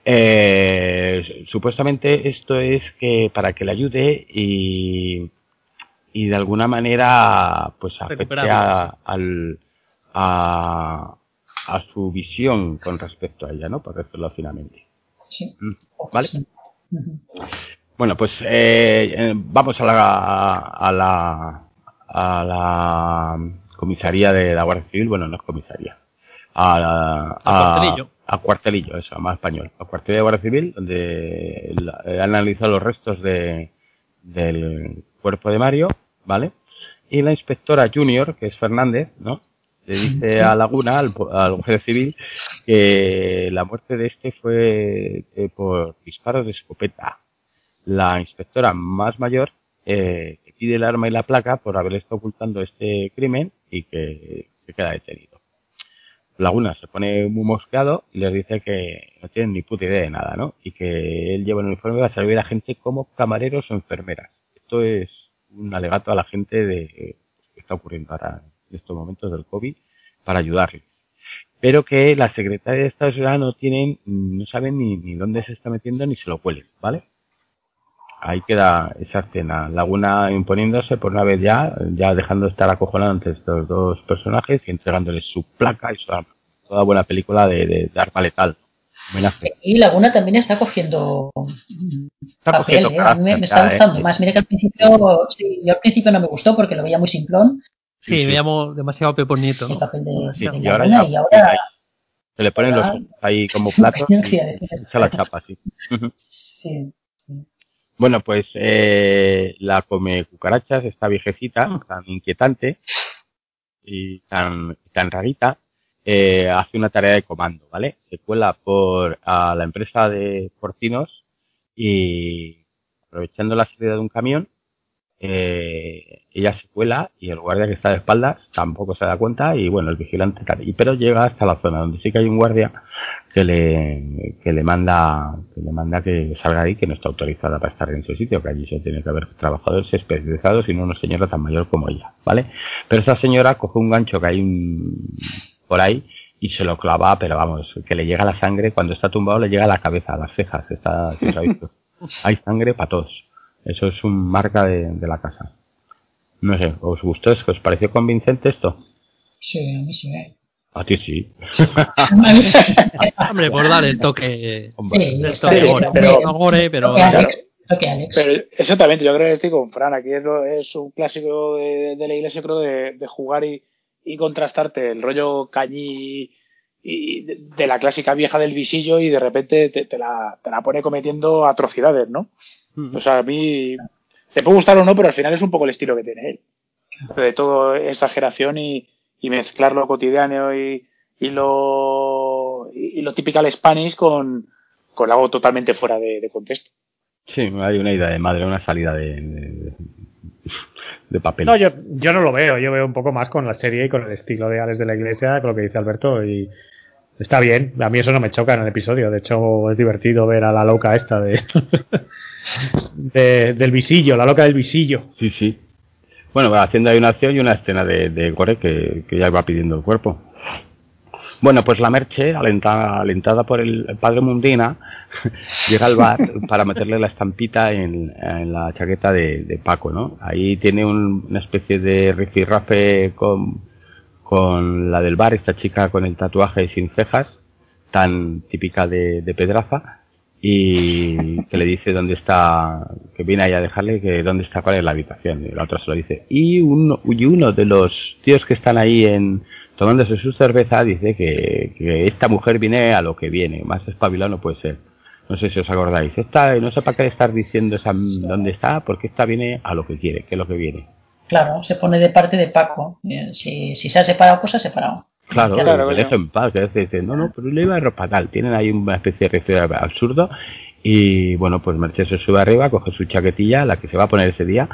Eh, supuestamente esto es que para que le ayude y y de alguna manera pues afecte a, al, a, a, su visión con respecto a ella, ¿no? Por decirlo finamente. Sí. Mm, ¿Vale? Bueno, pues eh, eh, vamos a la, a la a la comisaría de la Guardia Civil, bueno, no es comisaría, a, a, cuartelillo. a cuartelillo, eso, más español, a cuartelillo de Guardia Civil, donde han analizado los restos de, del cuerpo de Mario ¿vale? Y la inspectora junior, que es Fernández, ¿no? Le dice a Laguna, al, al juez civil, que la muerte de este fue eh, por disparo de escopeta. La inspectora más mayor eh, pide el arma y la placa por haber estado ocultando este crimen y que se queda detenido. Laguna se pone muy mosqueado y les dice que no tienen ni puta idea de nada, ¿no? Y que él lleva un uniforme para servir a gente como camareros o enfermeras. Esto es un alegato a la gente de que está ocurriendo ahora en estos momentos del COVID para ayudarles. Pero que la secretaria de Estado de no tienen, no saben ni, ni dónde se está metiendo ni se lo cuelen, ¿vale? Ahí queda esa escena. Laguna imponiéndose por una vez ya, ya dejando de estar acojonado ante estos dos personajes y entregándoles su placa y su Toda buena película de, de, de arma letal. Y Laguna también está cogiendo papel, ¿eh? a mí me, está gustando más. Mira que al principio, sí, yo al principio no me gustó porque lo veía muy simplón. Sí, sí, veíamos demasiado Pepo Nieto. El papel de, sí, y, ahora ya, y ahora se le ponen los ahí como platos y se la chapa, sí. sí, Bueno, pues eh, la come cucarachas, esta viejecita, tan inquietante y tan, tan rarita, eh, hace una tarea de comando, ¿vale? Se cuela por a la empresa de porcinos y aprovechando la salida de un camión, eh, ella se cuela y el guardia que está de espaldas tampoco se da cuenta y bueno, el vigilante pero llega hasta la zona donde sí que hay un guardia que le, que le manda, que le manda que salga ahí que no está autorizada para estar en ese sitio, que allí se tiene que haber trabajadores especializados y no una señora tan mayor como ella, ¿vale? Pero esa señora coge un gancho que hay un, por ahí y se lo clava, pero vamos, que le llega la sangre, cuando está tumbado le llega a la cabeza, a las cejas, está, hay sangre para todos. Eso es un marca de, de, la casa. No sé, ¿os gustó? ¿Os pareció convincente esto? Sí, a mí sí. A ti sí. Hombre, por dar el toque. Hombre, sí, toque gore, pero, no gore, pero. Alex, toque Alex. Pero exactamente, yo creo que estoy con Fran. Aquí es, es un clásico de, de, la iglesia, creo, de, de jugar y, y contrastarte el rollo cañí y de, la clásica vieja del visillo y de repente te, te, la, te la, pone cometiendo atrocidades, ¿no? O sea, a mí te puede gustar o no, pero al final es un poco el estilo que tiene él. De todo exageración y, y mezclar lo cotidiano y, y lo y lo typical Spanish con, con algo totalmente fuera de, de, contexto. Sí, hay una idea de madre, una salida de, de, de papel. No, yo, yo no lo veo, yo veo un poco más con la serie y con el estilo de Alex de la Iglesia, con lo que dice Alberto, y está bien, a mí eso no me choca en el episodio, de hecho es divertido ver a la loca esta de, de del visillo, la loca del visillo. Sí, sí. Bueno, haciendo ahí una acción y una escena de, de gore que, que ya va pidiendo el cuerpo. Bueno, pues la Merche, alentada, alentada por el padre Mundina, llega al bar para meterle la estampita en, en la chaqueta de, de, Paco, ¿no? Ahí tiene un, una especie de rifirrafe con, con la del bar, esta chica con el tatuaje sin cejas, tan típica de, de Pedraza, y que le dice dónde está, que viene ahí a dejarle que dónde está, cuál es la habitación, y la otra se lo dice. Y uno, y uno de los tíos que están ahí en, tomándose su cerveza, dice que, que esta mujer viene a lo que viene, más espabilado no puede ser. No sé si os acordáis. Esta, no sé para qué estar diciendo esa, dónde está, porque esta viene a lo que quiere, que es lo que viene. Claro, se pone de parte de Paco. Si, si se ha separado, pues se ha separado. Claro, claro le dejo en paz. Que a veces dicen, no, no, pero le iba a ropa tal. Tienen ahí una especie de absurdo. Y bueno, pues Mercedes se sube arriba, coge su chaquetilla, la que se va a poner ese día,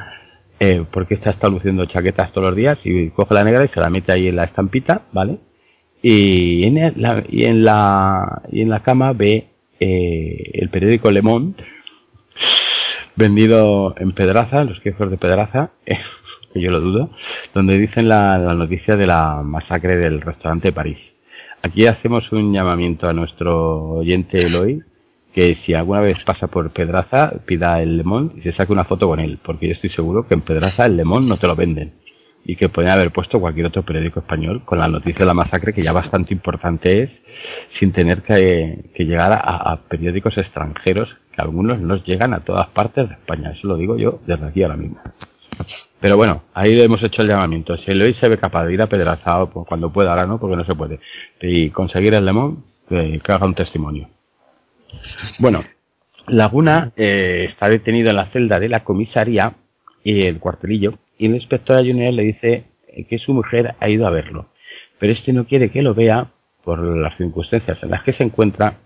eh, porque está luciendo chaquetas todos los días, y coge la negra y se la mete ahí en la estampita, ¿vale? Y en la, y en la, y en la cama ve eh, el periódico Le Monde, vendido en Pedraza, los quejos de Pedraza, que yo lo dudo, donde dicen la, noticia de la masacre del restaurante de París. Aquí hacemos un llamamiento a nuestro oyente Eloy, que si alguna vez pasa por Pedraza, pida el Lemón y se saque una foto con él, porque yo estoy seguro que en Pedraza el Lemón no te lo venden y que pueden haber puesto cualquier otro periódico español con la noticia de la masacre que ya bastante importante es sin tener que, llegar a, periódicos extranjeros que algunos nos llegan a todas partes de España. Eso lo digo yo desde aquí ahora mismo. Pero bueno, ahí hemos hecho el llamamiento. Si el hoy se ve capaz de ir a Pedraza pues cuando pueda, ahora no, porque no se puede, y conseguir el lemón, que haga un testimonio. Bueno, Laguna eh, está detenido en la celda de la comisaría y el cuartelillo y el inspector Junior le dice que su mujer ha ido a verlo, pero este no quiere que lo vea por las circunstancias en las que se encuentra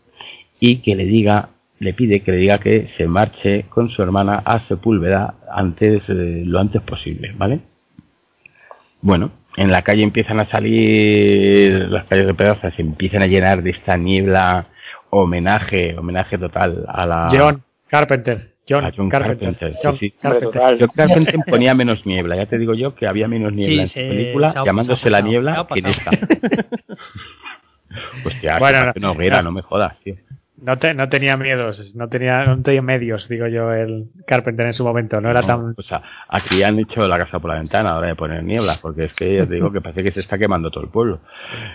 y que le diga, le pide que le diga que se marche con su hermana a Sepúlveda antes, eh, lo antes posible, ¿vale? Bueno, en la calle empiezan a salir, las calles de pedazos se empiezan a llenar de esta niebla, homenaje, homenaje total a la... John Carpenter. John, Carpenter. John, Carpenter. ponía menos niebla. Ya te digo yo que había menos niebla en su película, llamándose la niebla que en esta. Hostia, bueno, no, no, no me jodas, tío. No, te, no tenía miedos, no tenía, no tenía medios, digo yo, el Carpenter en su momento, no era tan... O sea, aquí han hecho la casa por la ventana ahora de poner niebla, porque es que ya te digo que parece que se está quemando todo el pueblo.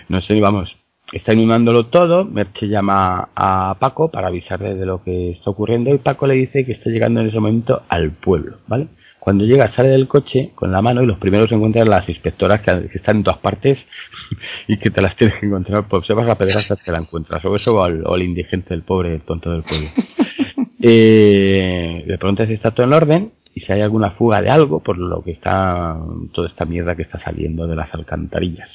No sé, vamos, está inundándolo todo, Merche llama a Paco para avisarle de lo que está ocurriendo y Paco le dice que está llegando en ese momento al pueblo, ¿vale? Cuando llega sale del coche con la mano y los primeros se encuentran las inspectoras que, están en todas partes y que te las tienes que encontrar, pues se vas a hasta te la encuentras, o eso o al, indigente, el pobre tonto del pueblo. eh, le preguntas si está todo en orden y si hay alguna fuga de algo por lo que está toda esta mierda que está saliendo de las alcantarillas.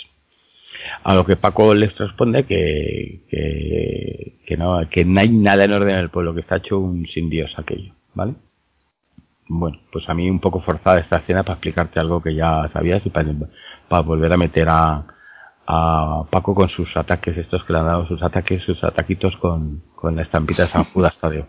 A lo que Paco les responde que, que, no, que no hay nada en orden en el pueblo, que está hecho un sin Dios aquello, ¿vale? Bueno, pues a mí un poco forzada esta escena para explicarte algo que ya sabías y para, para volver a meter a, a Paco con sus ataques, estos que le han dado sus ataques, sus ataquitos con, con la estampita de San Judas Tadeo.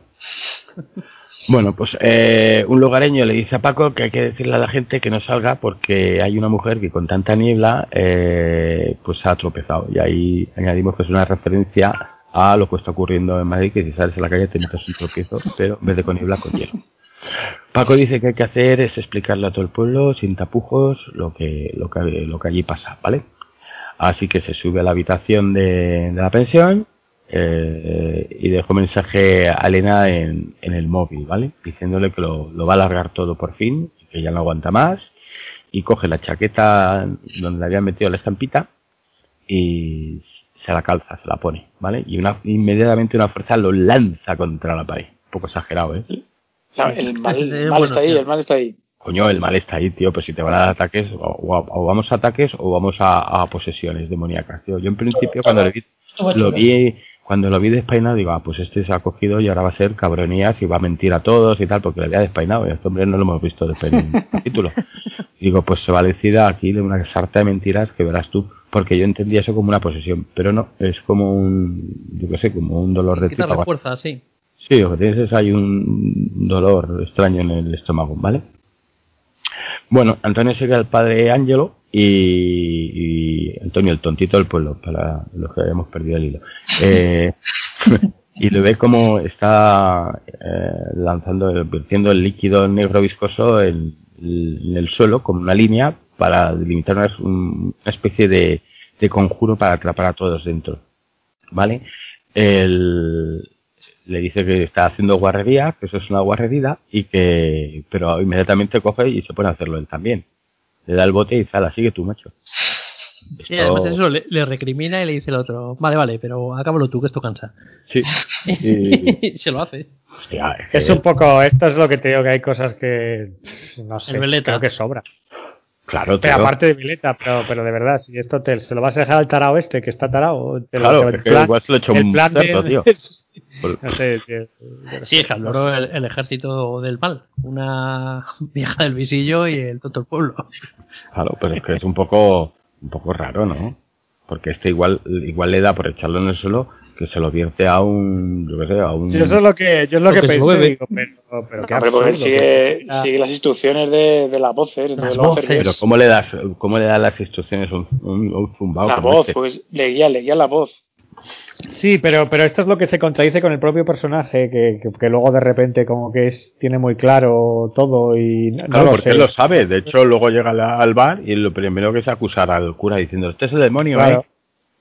Bueno, pues eh, un lugareño le dice a Paco que hay que decirle a la gente que no salga porque hay una mujer que con tanta niebla eh, pues ha tropezado. Y ahí añadimos que es una referencia a lo que está ocurriendo en Madrid, que si sales a la calle te metes un tropiezo, pero en vez de con niebla, con hielo. Paco dice que hay que hacer es explicarle a todo el pueblo, sin tapujos, lo que, lo que, lo que allí pasa, ¿vale? Así que se sube a la habitación de la pensión eh, y dejó mensaje a Elena en, el móvil, ¿vale? Diciéndole que lo, va a alargar todo por fin, que ya no aguanta más, y coge la chaqueta donde le habían metido la estampita y se la calza, se la pone, ¿vale? Y una, inmediatamente una fuerza lo lanza contra la pared. Un poco exagerado, ¿eh? el mal, está ahí, el mal está ahí. Coño, el mal está ahí, tío, pues si te van a dar ataques, o, vamos a ataques o vamos a, posesiones demoníacas, tío. Yo en principio cuando lo vi, lo vi cuando lo vi despeinado, digo, ah, pues este se ha cogido y ahora va a ser cabronías y va a mentir a todos y tal, porque le había despeinado y a este hombre no lo hemos visto despeinado en el título. Digo, pues se va a decir aquí de una sarta de mentiras que verás tú, porque yo entendía eso como una posesión, pero no, es como un, yo qué sé, como un dolor de tripa. fuerza, sí. Sí, lo que tienes es hay un dolor extraño en el estómago, ¿vale? Bueno, Antonio sería el padre Ángelo y, Antonio, el tontito del pueblo, para los que habíamos perdido el hilo. Eh, y lo ve como está eh, lanzando, vertiendo el líquido negro viscoso en, el suelo como una línea para delimitar una, especie de, conjuro para atrapar a todos dentro. ¿Vale? le dice que está haciendo guarrería, que eso es una guarrería y que, pero inmediatamente coge y se pone a hacerlo él también le da el bote y zala, sigue tú, macho. Y además eso le, recrimina y le dice el otro, vale, vale, pero acábalo tú, que esto cansa. Sí. Y... se lo hace. es, un poco, esto es lo que te digo, que hay cosas que, no sé, creo que sobra. Claro, pero aparte de Vileta, pero, pero de verdad, si esto te, se lo vas a dejar al tarao este, que está tarao, claro, el plan, igual se lo he hecho un plan tío. no sé, sí, el, el, ejército del mal, una vieja del visillo y el tonto del pueblo. Claro, pero es que es un poco, un poco raro, ¿no? Porque este igual, igual le da por echarlo en el suelo que se lo vierte a un, yo qué sé, a un... Sí, eso es lo que, yo es lo, que, pensé, digo, pero, pero qué absurdo, sigue, sigue, las instrucciones de, de la voz, ¿eh? Las voces. Pero ¿cómo le das, cómo le das las instrucciones a un, un, un zumbao? La voz, este? pues leía, leía la voz. Sí, pero, pero esto es lo que se contradice con el propio personaje, que, que, luego de repente como que es, tiene muy claro todo y no claro, porque él lo sabe. De hecho, luego llega al bar y lo primero que es acusar al cura diciendo, este es el demonio, ¿eh?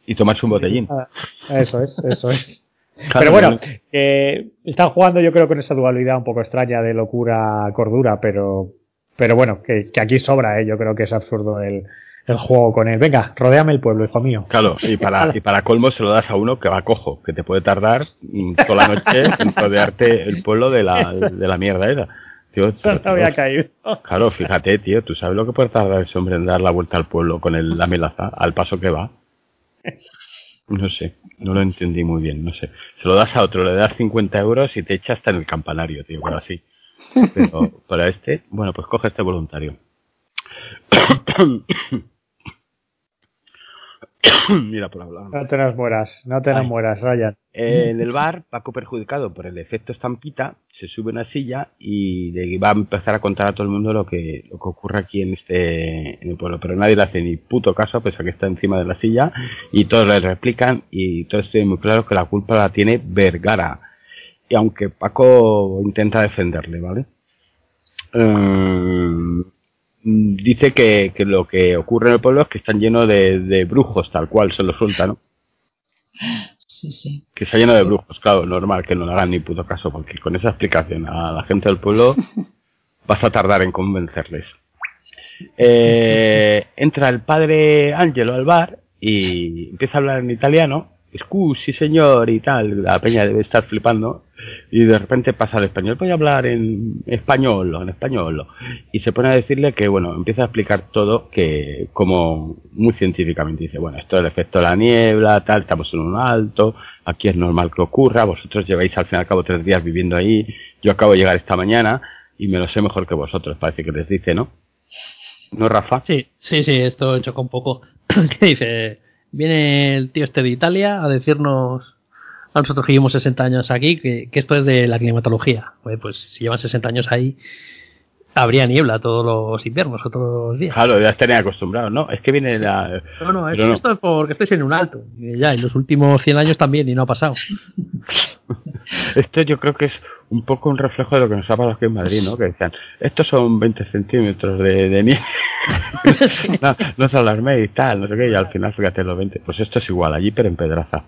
y tomarse un botellín. Ah, eso es, eso es. pero bueno, están jugando yo creo con esa dualidad un poco extraña de locura cordura, pero pero bueno, que, aquí sobra, ¿eh? yo creo que es absurdo el, el juego con él. Venga, rodeame el pueblo, hijo mío. Claro, y para, y para colmo se lo das a uno que va cojo, que te puede tardar toda la noche en rodearte el pueblo de la, de la mierda esa. Tío, había caído. Claro, fíjate, tío, tú sabes lo que puede tardar ese hombre en dar la vuelta al pueblo con el, la melaza, al paso que va. No sé, no lo entendí muy bien, no sé. Se lo das a otro, le das 50 euros y te echa hasta en el campanario, tío, pero así. Pero para este, bueno, pues coge este voluntario. Mira por hablar. No te nos mueras, no te nos mueras, Ryan. en el bar, Paco perjudicado por el efecto estampita, se sube a una silla y va a empezar a contar a todo el mundo lo que, lo que ocurre aquí en este en el pueblo. Pero nadie le hace ni puto caso, pese a que está encima de la silla, y todos le replican y todo estoy muy claro que la culpa la tiene Vergara. Y aunque Paco intenta defenderle, ¿vale? Eh, dice que, que, lo que ocurre en el pueblo es que están llenos de, de brujos, tal cual se lo suelta, ¿no? Sí, sí. Que está lleno de brujos, claro, normal que no le hagan ni puto caso, porque con esa explicación a la gente del pueblo vas a tardar en convencerles. Eh, entra el padre Angelo al bar y empieza a hablar en italiano sí señor y tal, la peña debe estar flipando y de repente pasa al español, voy a hablar en español en español y se pone a decirle que bueno, empieza a explicar todo que como muy científicamente dice, bueno, esto es el efecto de la niebla, tal, estamos en un alto, aquí es normal que ocurra, vosotros lleváis al fin y al cabo tres días viviendo ahí, yo acabo de llegar esta mañana y me lo sé mejor que vosotros, parece que les dice, ¿no? ¿No, Rafa? Sí, sí, sí, esto choca un poco. ¿Qué dice? Viene el tío este de Italia a decirnos a nosotros que llevamos 60 años aquí que, esto es de la climatología. pues si llevan 60 años ahí, habría niebla todos los inviernos todos los días. Claro, ya estarían acostumbrados, ¿no? Es que viene la... No, no, esto es porque estáis en un alto. Ya, en los últimos 100 años también y no ha pasado. esto yo creo que es un poco un reflejo de lo que nos ha pasado aquí en Madrid, ¿no? Que decían, estos son 20 centímetros de, nieve. no, no se alarméis y tal, no sé qué, y al final fíjate los 20. Pues esto es igual, allí pero en Pedraza.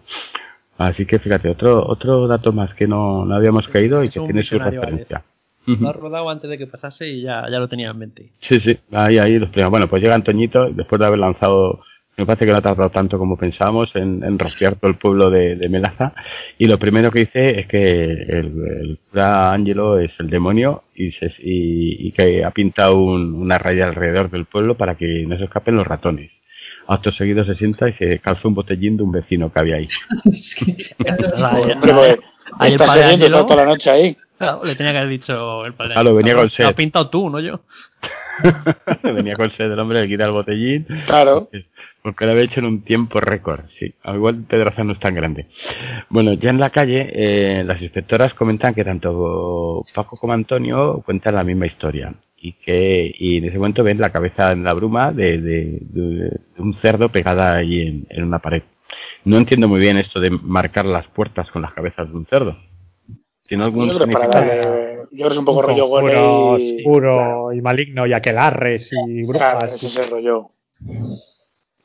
Así que fíjate, otro otro dato más que no, no habíamos caído y que tiene su referencia. Lo ha rodado antes de que pasase y ya, ya lo tenía en mente. Sí, sí, ahí, ahí los Bueno, pues llega Antoñito, después de haber lanzado me parece que no ha tardado tanto como pensábamos en, en rociar todo el pueblo de, Melaza. Y lo primero que dice es que el, cura Ángelo es el demonio y, y, que ha pintado una raya alrededor del pueblo para que no se escapen los ratones. Acto seguido se sienta y se calza un botellín de un vecino que había ahí. ahí está toda la noche ahí. le tenía que haber dicho el padre. Claro, venía con sed. Lo has pintado tú, no yo. venía con sed el hombre, le quita el botellín. Claro. Porque lo había hecho en un tiempo récord, sí. Igual Pedraza no es tan grande. Bueno, ya en la calle, eh, las inspectoras comentan que tanto Paco como Antonio cuentan la misma historia. Y que y en ese momento ven la cabeza en la bruma de, de, un cerdo pegada ahí en, una pared. No entiendo muy bien esto de marcar las puertas con las cabezas de un cerdo. ¿Tiene algún yo creo, yo creo que es un poco rollo puro, y... Oscuro y maligno y aquelarres y brujas. ese es el rollo.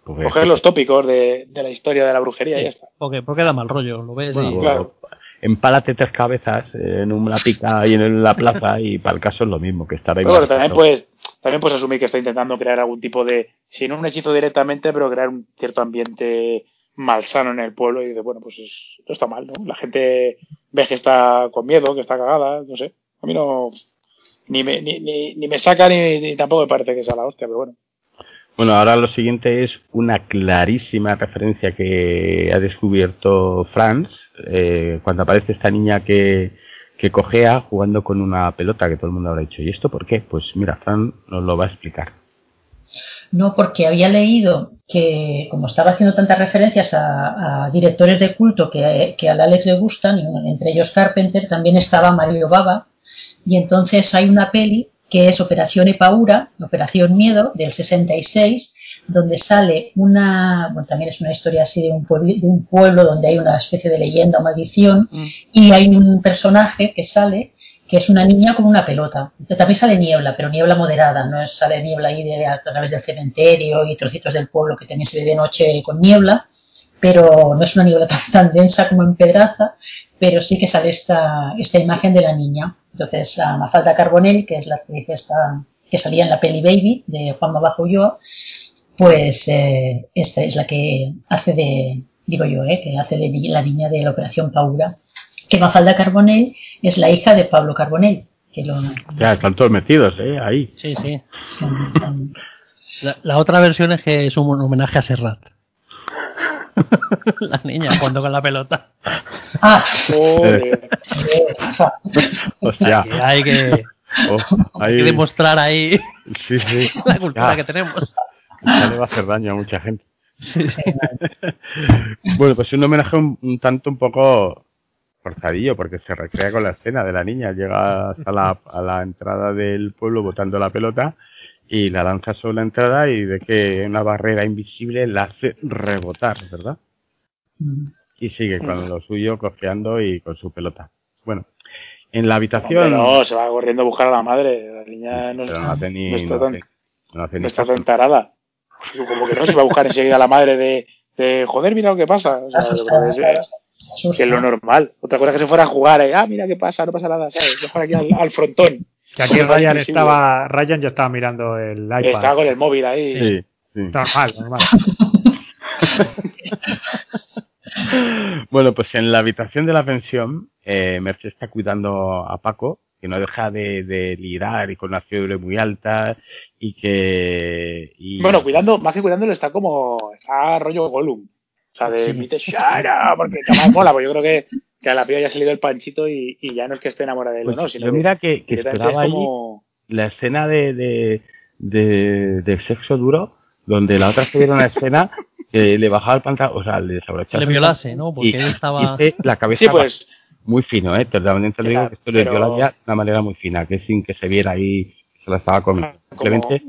Coger los tópicos de, de, la historia de la brujería y ya está. Porque, porque da mal rollo, lo ves y... claro. Empálate tres cabezas en una pica ahí en la plaza y para el caso es lo mismo, que estar ahí. Bueno, también puedes, también puedes asumir que está intentando crear algún tipo de, si no un hechizo directamente, pero crear un cierto ambiente malsano en el pueblo y dice, bueno, pues no está mal, ¿no? La gente ve que está con miedo, que está cagada, no sé. A mí no, ni me, ni, ni, me saca ni, tampoco me parece que sea la hostia, pero bueno. Bueno, ahora lo siguiente es una clarísima referencia que ha descubierto Franz eh, cuando aparece esta niña que, que cojea jugando con una pelota que todo el mundo habrá dicho. ¿Y esto por qué? Pues mira, Franz nos lo va a explicar. No, porque había leído que, como estaba haciendo tantas referencias a, directores de culto que, que al Alex le gustan, entre ellos Carpenter, también estaba Mario Baba, y entonces hay una peli que es Operación Epaura, Operación Miedo, del 66, donde sale una, bueno, también es una historia así de un, pueblo, de un pueblo donde hay una especie de leyenda o maldición, mm. y hay un personaje que sale que es una niña con una pelota. También sale niebla, pero niebla moderada, no es, sale niebla ahí de, a, través del cementerio y trocitos del pueblo que también se ve de noche con niebla, pero no es una niebla tan, densa como en Pedraza, pero sí que sale esta, esta imagen de la niña. Entonces, a Mafalda Carbonell, que es la actriz esta, que salía en la peli Baby de Juan Bajo Ulloa, pues eh, esta es la que hace de, digo yo, eh, que hace de la niña de la Operación Paura que Mafalda Carbonell es la hija de Pablo Carbonell. Que lo... Ya, están todos metidos, ¿eh? Ahí. Sí, sí. La, otra versión es que es un homenaje a Serrat. la niña jugando con la pelota. Ah, Hostia. hay que, oh, hay que demostrar ahí sí, sí. la cultura que tenemos. Ya le va a hacer daño a mucha gente. bueno, pues un homenaje un, tanto un poco forzadillo porque se recrea con la escena de la niña, llega hasta la, a la entrada del pueblo botando la pelota y la lanza sobre la entrada y de que una barrera invisible la hace rebotar, ¿verdad? Y sigue con lo suyo, cojeando y con su pelota. Bueno, en la habitación... no, se va corriendo a buscar a la madre, la niña no, está, hace ni, está tan, no está tan tarada. Como que no se va a buscar enseguida a la madre de, de joder, mira lo que pasa. O sea, que es lo normal. Otra cosa que se fuera a jugar, eh, ah, mira qué pasa, no pasa nada, ¿sabes? aquí al, frontón. Que aquí Ryan estaba, Ryan ya estaba mirando el iPad. Estaba con el móvil ahí. Sí, sí. Normal, normal. bueno, pues en la habitación de la pensión, eh, Merche está cuidando a Paco, que no deja de, de lirar y con una fiebre muy alta y que... Y... Bueno, cuidando, más que cuidándolo, está como... Está rollo Gollum. O sea, de sí. Shara, porque más mola, pues yo creo que, que a la piba ya ha salido el panchito y, y, ya no es que esté enamorada de él, pues ¿no? Sino yo mira que, que esperaba como... ahí la escena de, de, de, de, sexo duro, donde la otra se viera una escena que le bajaba el pantalón, o sea, le desabrochaba. Le violase, ¿no? Porque y, él estaba... la cabeza sí, pues, muy fino, ¿eh? Te, te digo que esto le viola ya de una manera muy fina, que sin que se viera ahí se la estaba comiendo.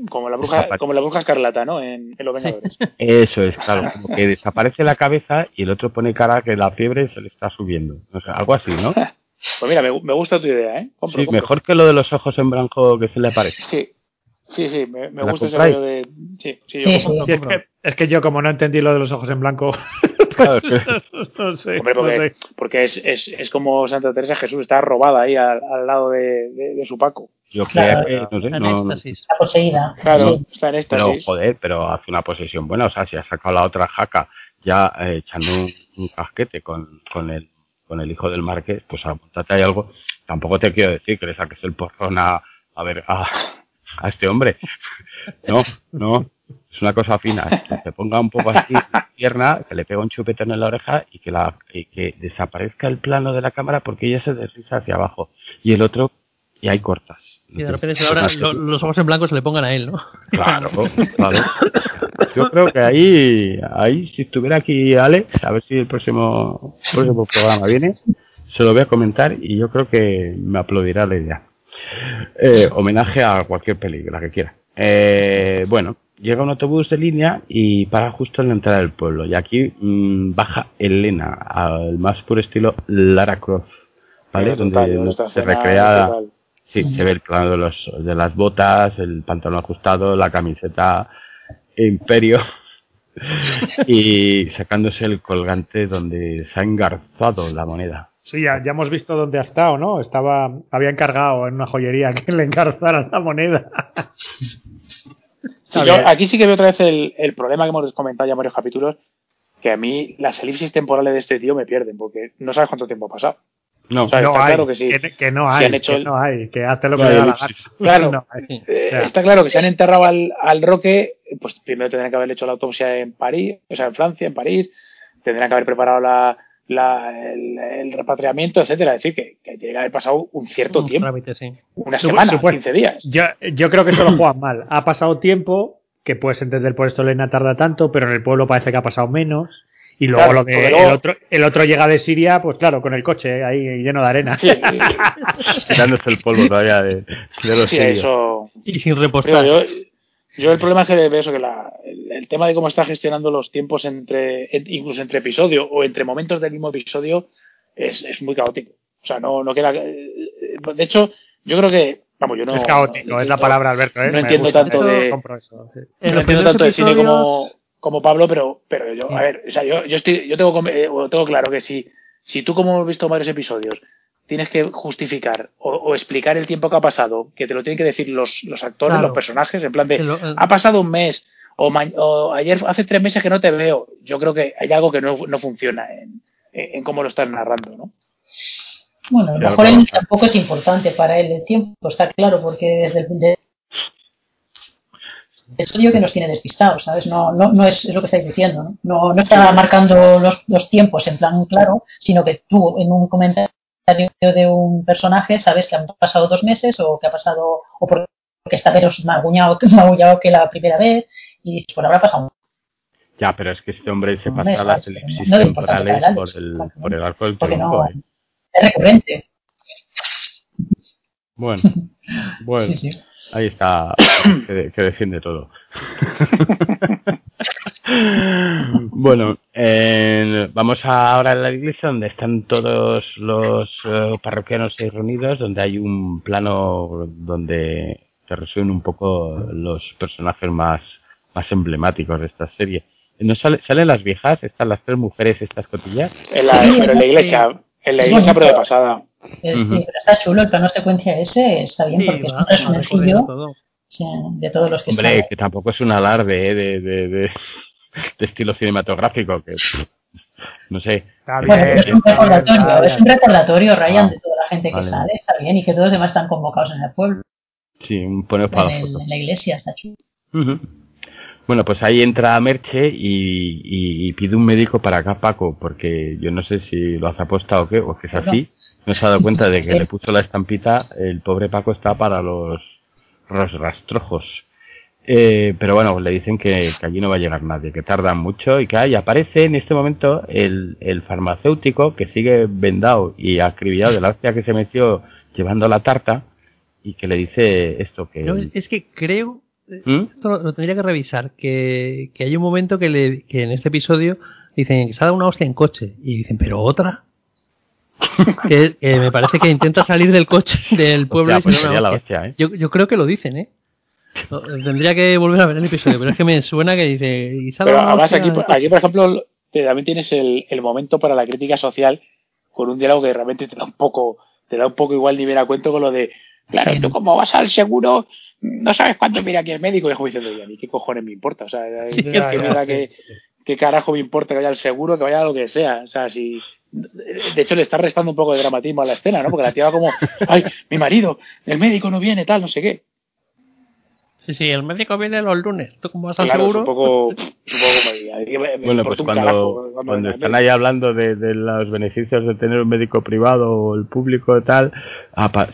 Como, la bruja, como la bruja escarlata, ¿no? En, Los Vengadores. Eso es, claro. Como que desaparece la cabeza y el otro pone cara que la fiebre se le está subiendo. O sea, algo así, ¿no? Pues mira, me, gusta tu idea, ¿eh? sí, mejor que lo de los ojos en blanco que se le aparece. Sí, sí, sí, me, me gusta ese rollo de... Sí, sí, yo sí, sí es, que, es, que, yo como no entendí lo de los ojos en blanco... Claro, no sé, Hombre, porque, no sé. porque es, es, es, como Santa Teresa Jesús, está robada ahí al, al lado de, de, de, su Paco. Yo creo que, no sé, no, Está poseída. Claro, sí. está en éxtasis. Pero, joder, pero hace una posesión buena, o sea, si ha sacado la otra jaca ya eh, echando un, un, casquete con, con, el, con el hijo del marqués, pues apuntate ahí algo. Tampoco te quiero decir que le saques el porrón a, a ver, a, a este hombre. No, no, es una cosa fina. Que se ponga un poco así la pierna, que le pega un chupetón en la oreja y que, la, y que desaparezca el plano de la cámara porque ella se desliza hacia abajo. Y el otro, y hay cortas. Y de repente ahora lo, los ojos en blanco se le pongan a él, ¿no? Claro, claro. Yo creo que ahí, ahí, si estuviera aquí Alex, a ver si el próximo, próximo programa viene, se lo voy a comentar y yo creo que me aplaudirá la idea. Eh, homenaje a cualquier película que quiera. Eh, bueno, llega un autobús de línea y para justo en la entrada del pueblo. Y aquí mmm, baja Elena, al más puro estilo Lara Croft, ¿vale? Donde se recrea, sí, se ve el plano de, los, de las botas, el pantalón ajustado, la camiseta Imperio y sacándose el colgante donde se ha engarzado la moneda. Sí, ya, ya hemos visto dónde ha estado, ¿no? Estaba, había encargado en una joyería que le engarzara la moneda. aquí sí que veo otra vez el, el, problema que hemos comentado ya en varios capítulos, que a mí las elipsis temporales de este tío me pierden, porque no sabes cuánto tiempo ha pasado. No, está claro que sí. Que, no hay, que no hay, que hazte lo que le da la Claro, eh, está claro que se han enterrado al, al Roque, pues primero tendrían que haber hecho la autopsia en París, o sea, en Francia, en París, tendrían que haber preparado la, el, repatriamiento, etcétera. Es decir, que, que, tiene que haber pasado un cierto tiempo. Una semana, 15 días. Yo, yo creo que eso lo juegan mal. Ha pasado tiempo, que puedes entender por esto Lena tarda tanto, pero en el pueblo parece que ha pasado menos. Y luego lo que el, otro, el otro llega de Siria, pues claro, con el coche ahí lleno de arena. Sí. Quitándose el polvo todavía de, de los Eso... Y sin repostar. Yo el problema es que veo eso, que la, el, tema de cómo está gestionando los tiempos entre, incluso entre episodios o entre momentos del mismo episodio es, es muy caótico. O sea, no, no queda. Eh, de hecho, yo creo que. Vamos, yo no. Es caótico, es la palabra, Alberto. ¿eh? No entiendo tanto de. No entiendo tanto de cine como, como Pablo, pero, pero yo, a ver, o sea, yo, yo, estoy, yo tengo, eh, tengo claro que si, si tú, como hemos visto varios episodios, tienes que justificar o, explicar el tiempo que ha pasado, que te lo tienen que decir los, los actores, los personajes, en plan de, ha pasado un mes, o, ayer hace tres meses que no te veo. Yo creo que hay algo que no, no funciona en, en, cómo lo estás narrando, ¿no? Bueno, a lo mejor él tampoco es importante para él el tiempo, está claro, porque desde el de estudio que nos tiene despistados, ¿sabes? No, no, no es, lo que estáis diciendo, ¿no? No, no está marcando los, los tiempos en plan claro, sino que tú en un comentario de un personaje, sabes que han pasado dos meses o que ha pasado, o porque esta vez os ha aguñado, que la primera vez y dices, pues habrá pasado. Ya, pero es que este hombre se pasa las elipsis temporales por el, por el arco del tronco. ¿eh? Es recurrente. Bueno, bueno. Ahí está, que, que defiende todo. bueno, eh, vamos ahora a la iglesia donde están todos los eh, parroquianos reunidos, donde hay un plano donde se resuelven un poco los personajes más, más emblemáticos de esta serie. ¿No sale, salen las viejas? ¿Están las tres mujeres estas cotillas? En la, pero en la iglesia, en la iglesia pero de pasada. está chulo el plano secuencia ese, está bien porque es un personajillo de todos los que Hombre, que tampoco es un alarde ¿eh? de, de, de, estilo cinematográfico, que no sé. Bueno, es un recordatorio, es un recordatorio, Ryan, ah, de toda la gente que sale, está bien, y que todos los demás están convocados en el pueblo. Sí, un pone para en, en, la iglesia, está chulo. Bueno, pues ahí entra Merche y, y, pide un médico para acá, Paco, porque yo no sé si lo hace aposta o qué, o que es así. No se ha dado cuenta de que le puso la estampita, el pobre Paco está para los los rastrojos. Eh, pero bueno, le dicen que, allí no va a llegar nadie, que tardan mucho y que ahí aparece en este momento el, el farmacéutico que sigue vendado y acribillado de la hostia que se metió llevando la tarta y que le dice esto que... es que creo, eh, ¿Mm? esto lo, tendría que revisar, que, que hay un momento que, le, que en este episodio dicen que se ha dado una hostia en coche y dicen, pero otra. que, me parece que intenta salir del coche del pueblo. Pues ¿eh? yo, yo creo que lo dicen, ¿eh? Tendría que volver a ver el episodio, pero es que me suena que dice. pero además, aquí, aquí, por ejemplo, también tienes el, el, momento para la crítica social con un diálogo que realmente te da un poco, te da un poco igual ni ver a cuento con lo de, claro, tú como vas al seguro, no sabes cuánto mira aquí el médico, y es diciendo, ¿y a mí qué cojones me importa? O sea, que, ¿qué carajo me importa que vaya al seguro, que vaya a lo que sea? O sea, si, de hecho le está restando un poco de dramatismo a la escena, ¿no? Porque la tía va como, ay, mi marido, el médico no viene, tal, no sé qué. Sí, sí, el médico viene los lunes. ¿Tú cómo vas al seguro? un poco, un poco bueno, pues cuando, cuando están ahí hablando de, de, los beneficios de tener un médico privado o el público y tal,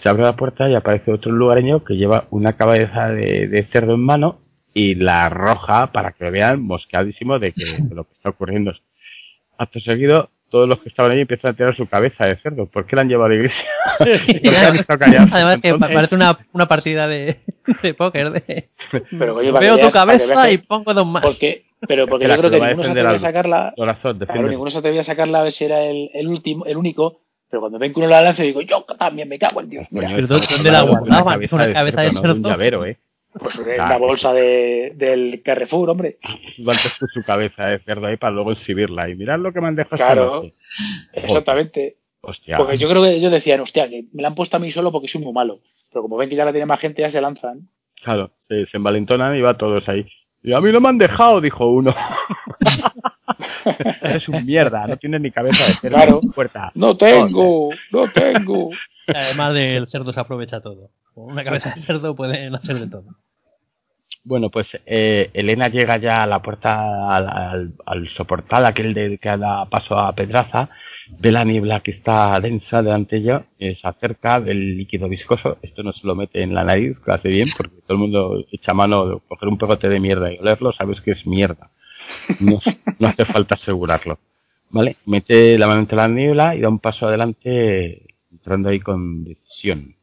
se abre la puerta y aparece otro lugareño que lleva una cabeza de, de cerdo en mano y la arroja para que vean mosqueadísimo de que de lo que está ocurriendo. Acto seguido, todos los que estaban ahí empiezan a tirar su cabeza de cerdo. ¿Por qué la han llevado a la iglesia? Además que parece una, una partida de, de póker. De... Pero, Veo tu cabeza y pongo dos más. Porque, pero porque yo creo que ninguno se atrevía a sacarla. Claro, ninguno se atrevía a sacarla a ver si era el, el último, el único. Pero cuando ven que uno la lanza, digo, yo también me cago en Dios. Mira. Pero ¿dónde la guardaban? Una cabeza de cerdo. Un llavero, ¿eh? Pues en la bolsa de, del Carrefour, hombre. Antes su cabeza de cerdo ahí para luego exhibirla. Y mirad lo que me han dejado. Claro, exactamente. Hostia. Porque yo creo que ellos decían, hostia, que me la han puesto a mí solo porque soy muy malo. Pero como ven que ya la tiene más gente, ya se lanzan. Claro, se, envalentonan y va todos ahí. Y a mí no me han dejado, dijo uno. es un mierda, no tienes ni cabeza de cerdo. Claro. Puerta. No tengo, no tengo. Además del cerdo se aprovecha todo. Con una cabeza de cerdo pueden hacer de todo. Bueno, pues eh, Elena llega ya a la puerta, al, al, soportal aquel de que da paso a Pedraza, ve la niebla que está densa delante de ella, eh, se acerca del líquido viscoso, esto no se lo mete en la nariz, que hace bien, porque todo el mundo echa mano de coger un pegote de mierda y olerlo, sabes que es mierda. No, no hace falta asegurarlo. ¿Vale? Mete la mano entre la niebla y da un paso adelante, entrando ahí con decisión.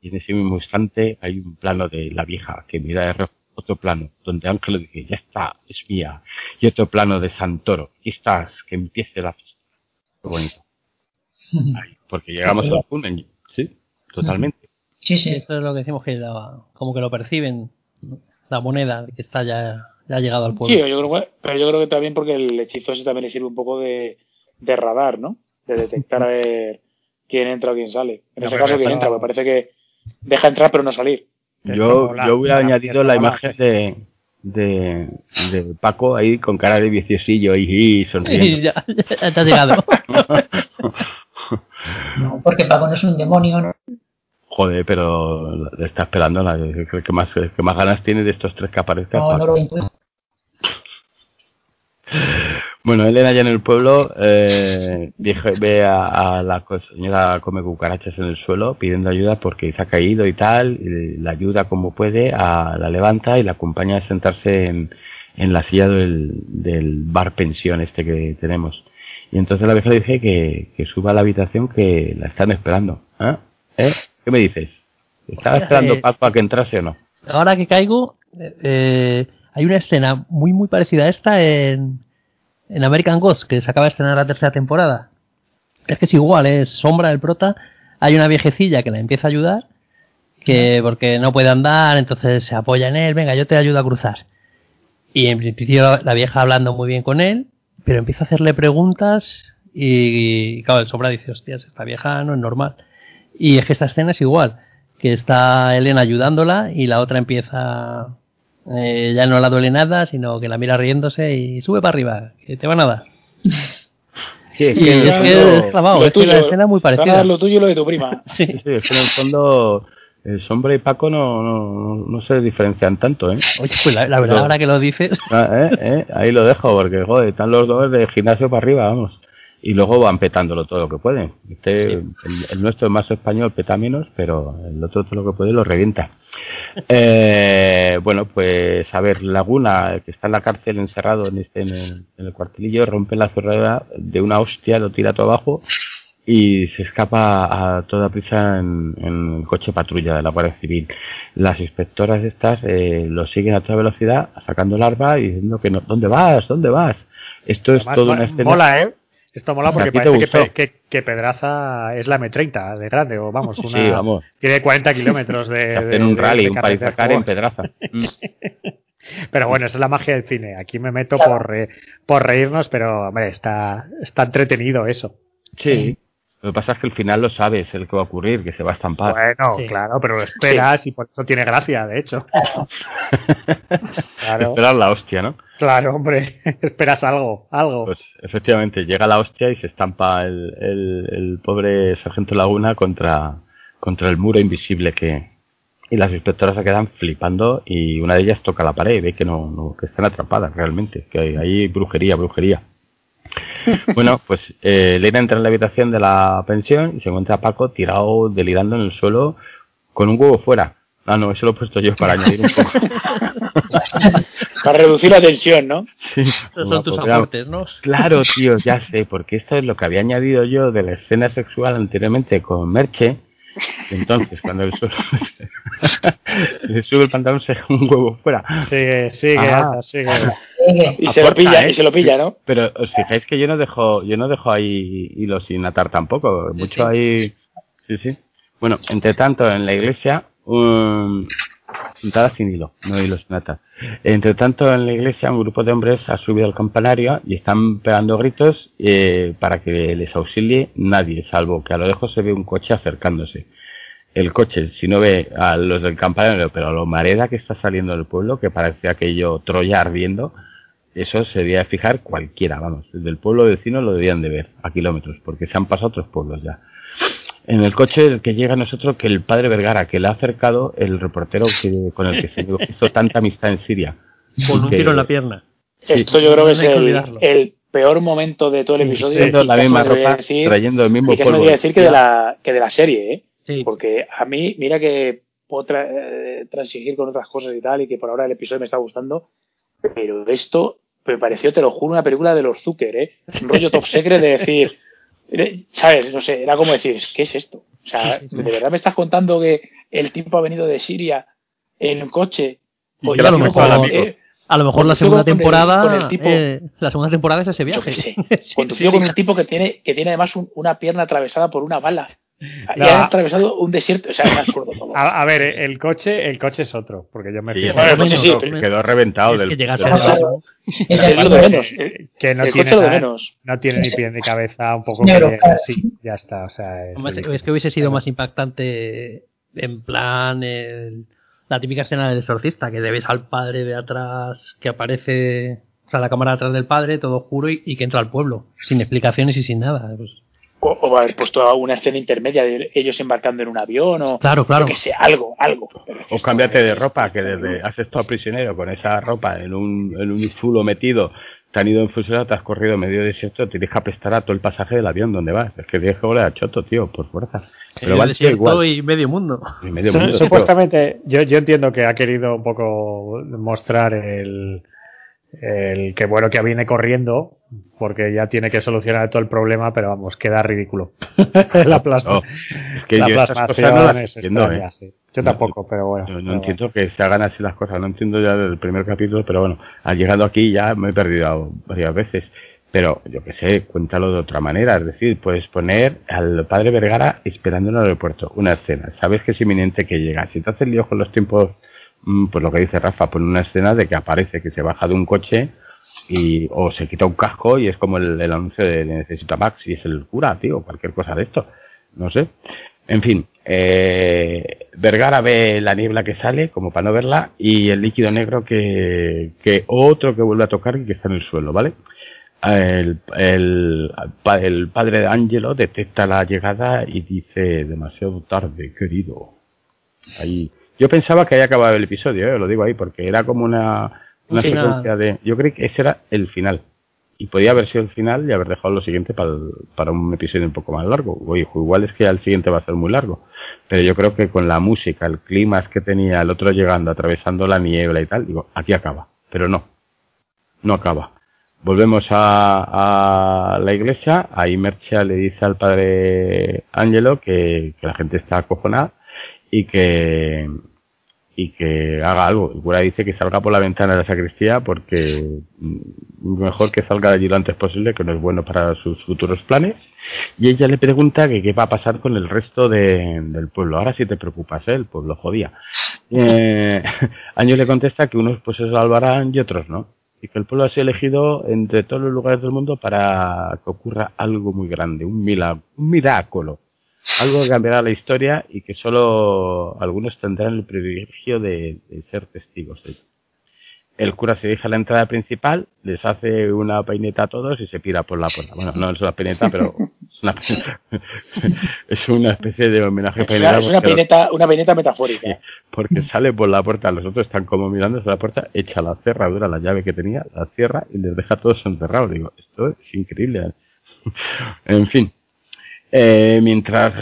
Y en ese mismo instante hay un plano de la vieja que mira de otro plano donde Ángel dice, ya está, es mía, y otro plano de Santoro, aquí estás, que empiece la fiesta. Qué bonito. porque llegamos al punto, sí, totalmente. Sí, sí. Eso es lo que decimos que como que lo perciben, la moneda que está ya, ya ha llegado al pueblo. Sí, yo creo que, pero yo creo que también porque el hechizo ese también le sirve un poco de, de radar, ¿no? De detectar a ver quién entra o quién sale. En ese caso, quién entra, me parece que deja entrar pero no salir. Yo, yo hubiera añadido la imagen de, de, de, Paco ahí con cara de viciosillo y, sonriendo. ya, ya, te ha llegado. no, porque Paco no es un demonio, ¿no? Joder, pero le está esperando. La, que, más, que más ganas tiene de estos tres que aparezcan. No, no lo bueno, Elena ya en el pueblo eh, ve a, la señora come cucarachas en el suelo pidiendo ayuda porque se ha caído y tal, y la ayuda como puede, a, la levanta y la acompaña a sentarse en, en la silla del, del, bar pensión este que tenemos. Y entonces la vieja le dice que, que suba a la habitación que la están esperando. ¿Eh? ¿Eh? ¿Qué me dices? ¿Estaba esperando eh, Paco a que entrase o no? Ahora que caigo, eh, hay una escena muy muy parecida a esta en en American Ghost, que se acaba de estrenar la tercera temporada, es que es igual, es sombra del prota, hay una viejecilla que la empieza a ayudar, que porque no puede andar, entonces se apoya en él, venga, yo te ayudo a cruzar. Y en principio la vieja hablando muy bien con él, pero empieza a hacerle preguntas y, claro, el sombra dice, hostias, esta vieja no es normal. Y es que esta escena es igual, que está Elena ayudándola y la otra empieza eh, ya no la duele nada, sino que la mira riéndose y sube para arriba, que te van a dar. Sí, es que, es, que es clavado, es que la escena es muy parecida. Lo tuyo y lo de tu prima. sí. sí, es que en el fondo el Sombra y Paco no, no, no, se diferencian tanto, ¿eh? Oye, pues la, verdad, ahora que lo dices. Ah, ¿eh? ¿eh? Ahí lo dejo, porque, joder, están los dos de gimnasio para arriba, vamos. Y luego van petándolo todo lo que pueden. Este, el, el, nuestro es más español, peta menos, pero el otro todo lo que puede lo revienta. Eh, bueno, pues a ver, Laguna, que está en la cárcel encerrado en, este, en, el, cuartelillo, rompe la cerradura de una hostia, lo tira todo abajo y se escapa a toda prisa en, el coche patrulla de la Guardia Civil. Las inspectoras estas eh, lo siguen a toda velocidad, sacando larva y diciendo que no, ¿dónde vas? ¿Dónde vas? Esto es todo una escena. Mola, ¿eh? Esto mola porque parece que, Pedraza es la M30 de grande, o vamos, una, tiene 40 kilómetros de, de, un rally, un en Pedraza. pero bueno, esa es la magia del cine. Aquí me meto por, por reírnos, pero hombre, está, está entretenido eso. Sí. Lo que pasa es que al final lo sabes, el que va a ocurrir, que se va a estampar. Bueno, claro, pero lo esperas y por eso tiene gracia, de hecho. claro. Esperas la hostia, ¿no? Claro, hombre, esperas algo, algo. Pues efectivamente, llega la hostia y se estampa el, el, pobre sargento Laguna contra, contra el muro invisible que... Y las inspectoras se quedan flipando y una de ellas toca la pared y ve que no, no que están atrapadas realmente, que hay, hay brujería, brujería. bueno, pues eh, entra en la habitación de la pensión y se encuentra a Paco tirado delirando en el suelo con un huevo fuera. Ah, no, eso lo he puesto yo para añadir un poco. para reducir la tensión, ¿no? Sí. son tus aportes, ¿no? Claro, tío, ya sé, porque esto es lo que había añadido yo de la escena sexual anteriormente con Merche. Entonces, cuando el suelo le sube el pantalón, se un huevo fuera. Sigue, sigue, ah. sigue. Y se lo pilla, ¿eh? y se lo pilla, ¿no? Pero os fijáis que yo no dejo, yo no dejo ahí hilo sin atar tampoco. Mucho ahí. Sí, sí. Bueno, entre tanto, en la iglesia, puntadas sin hilo, no hilos nata. Entre tanto, en la iglesia, un grupo de hombres ha subido al campanario y están pegando gritos eh, para que les auxilie nadie, salvo que a lo lejos se ve un coche acercándose. El coche, si no ve a los del campanario, pero a lo mareda que está saliendo del pueblo, que parece aquello Troya ardiendo, eso se debía fijar cualquiera, vamos, desde el pueblo vecino lo debían de ver a kilómetros, porque se han pasado otros pueblos ya en el coche que llega a nosotros que el padre Vergara, que le ha acercado el reportero que, con el que se hizo tanta amistad en Siria. Con un tiro en la pierna. Esto yo creo que es el, peor momento de todo el episodio. la misma ropa, trayendo el mismo y que polvo. decir que de, la, que de la serie, ¿eh? Porque a mí, mira que puedo eh, transigir con otras cosas y tal, y que por ahora el episodio me está gustando, pero esto me pareció, te lo juro, una película de los Zucker, ¿eh? Un rollo top secret de decir ¿Sabes? No sé, era como decir, ¿qué es esto? O sea, ¿de verdad me estás contando que el tipo ha venido de Siria en un coche? O a, lo mejor, a lo mejor la segunda temporada eh, la segunda temporada es ese viaje. Yo Conducido con un tipo que tiene, que tiene además una pierna atravesada por una bala. Y ha atravesado un desierto, o sea, es absurdo todo. A, ver, el coche, el coche es otro, porque yo me sí, quedó reventado del. Que, que no tiene, no tiene ni pie ni cabeza, un poco que, así, ya está, o sea, es, que hubiese sido más impactante en plan la típica escena del exorcista, que debes al padre de atrás que aparece, o sea, la cámara atrás del padre, todo oscuro y, que entra al pueblo, sin explicaciones y sin nada. Pues o, haber puesto una escena intermedia de ellos embarcando en un avión o claro, claro. que sea algo, algo. O cambiarte de ropa, que desde has estado prisionero con esa ropa en un, en un zulo metido, te han ido en fusilado, te has corrido medio desierto, te deja apestar a todo el pasaje del avión donde vas. Es que tienes que volar a choto, tío, por fuerza. Pero vale igual. y medio mundo. Supuestamente, yo, yo entiendo que ha querido un poco mostrar el el que bueno que viene corriendo porque ya tiene que solucionar todo el problema pero vamos queda ridículo. La plasma que la plasmación es ¿eh? yo tampoco pero bueno no entiendo que se hagan así las cosas. No entiendo ya del primer capítulo pero bueno al llegado aquí ya me he perdido varias veces. Pero yo que sé cuéntalo de otra manera. Es decir puedes poner al padre Vergara esperando en el aeropuerto. Una escena. Sabes que es inminente que llega. Si te haces lío con los tiempos pues lo que dice Rafa, pone una escena de que aparece que se baja de un coche y o se quita un casco y es como el, anuncio de, necesita Max y es el cura, tío, cualquier cosa de esto, no sé. En fin, eh, Vergara ve la niebla que sale, como para no verla, y el líquido negro que, que otro que vuelve a tocar y que está en el suelo, ¿vale? El, el, el padre de Angelo detecta la llegada y dice demasiado tarde, querido. Ahí yo pensaba que había acabado el episodio, ¿eh? lo digo ahí, porque era como una, una secuencia de. Yo creí que ese era el final. Y podía haber sido el final y haber dejado lo siguiente para, para un episodio un poco más largo. O igual es que el siguiente va a ser muy largo. Pero yo creo que con la música, el clima que tenía, el otro llegando, atravesando la niebla y tal, digo, aquí acaba. Pero no. No acaba. Volvemos a, a la iglesia. Ahí Mercha le dice al padre Angelo que, que la gente está acojonada y que y que haga algo. El cura dice que salga por la ventana de la sacristía porque mejor que salga de allí lo antes posible, que no es bueno para sus futuros planes. Y ella le pregunta que qué va a pasar con el resto del pueblo. Ahora sí te preocupas, ¿eh? el pueblo jodía. Eh, Año le contesta que unos pues se salvarán y otros no. Y que el pueblo ha sido elegido entre todos los lugares del mundo para que ocurra algo muy grande, un milagro, un milagro algo que cambiará la historia y que solo algunos tendrán el privilegio de, ser testigos de ello. El cura se dirige a la entrada principal, les hace una peineta a todos y se pira por la puerta. Bueno, no es una peineta, pero es una, es una especie de homenaje es Una, es una peineta, una peineta metafórica. porque sale por la puerta, los otros están como mirándose la puerta, echa la cerradura, la llave que tenía, la cierra y les deja todos encerrados. Digo, esto es increíble. en fin, eh, mientras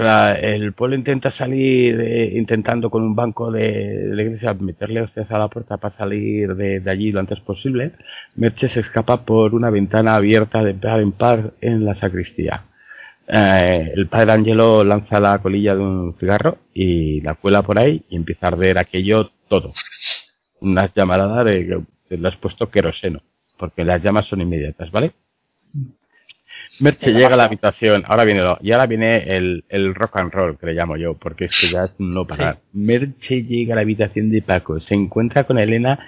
el pueblo intenta salir, eh, intentando con un banco de, la iglesia meterle ustedes a la puerta para salir de, allí lo antes posible, Merche se escapa por una ventana abierta de par en par en la sacristía. Eh, el padre Angelo lanza la colilla de un cigarro y la cuela por ahí y empieza a arder aquello todo. Unas llamaradas de, le has puesto queroseno, porque las llamas son inmediatas, ¿vale? Merche llega a la habitación, ahora viene lo, y ahora viene el, el, rock and roll, que le llamo yo, porque esto ya es no parar. Merche llega a la habitación de Paco, se encuentra con Elena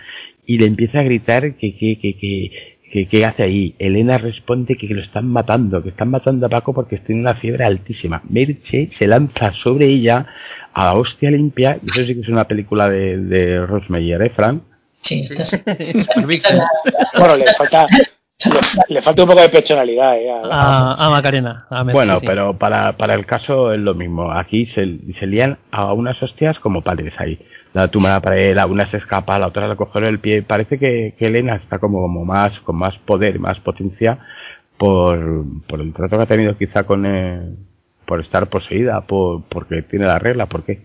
y le empieza a gritar que, que, que, que, que, hace ahí. Elena responde que, que, lo están matando, que están matando a Paco porque tiene una fiebre altísima. Merche se lanza sobre ella a la hostia limpia, y eso sí que es una película de, de Rosmeyer, ¿eh, Fran? Sí, bueno, le falta, le, falta un poco de personalidad eh, a, Macarena. bueno, pero para, para el caso es lo mismo. Aquí se, se lían a unas hostias como padres ahí. La tumba para él, una se escapa, la otra le coge el pie. Parece que, que, Elena está como, como más, con más poder, más potencia por, por el trato que ha tenido quizá con, eh, por estar poseída, por, porque tiene la regla, ¿por qué?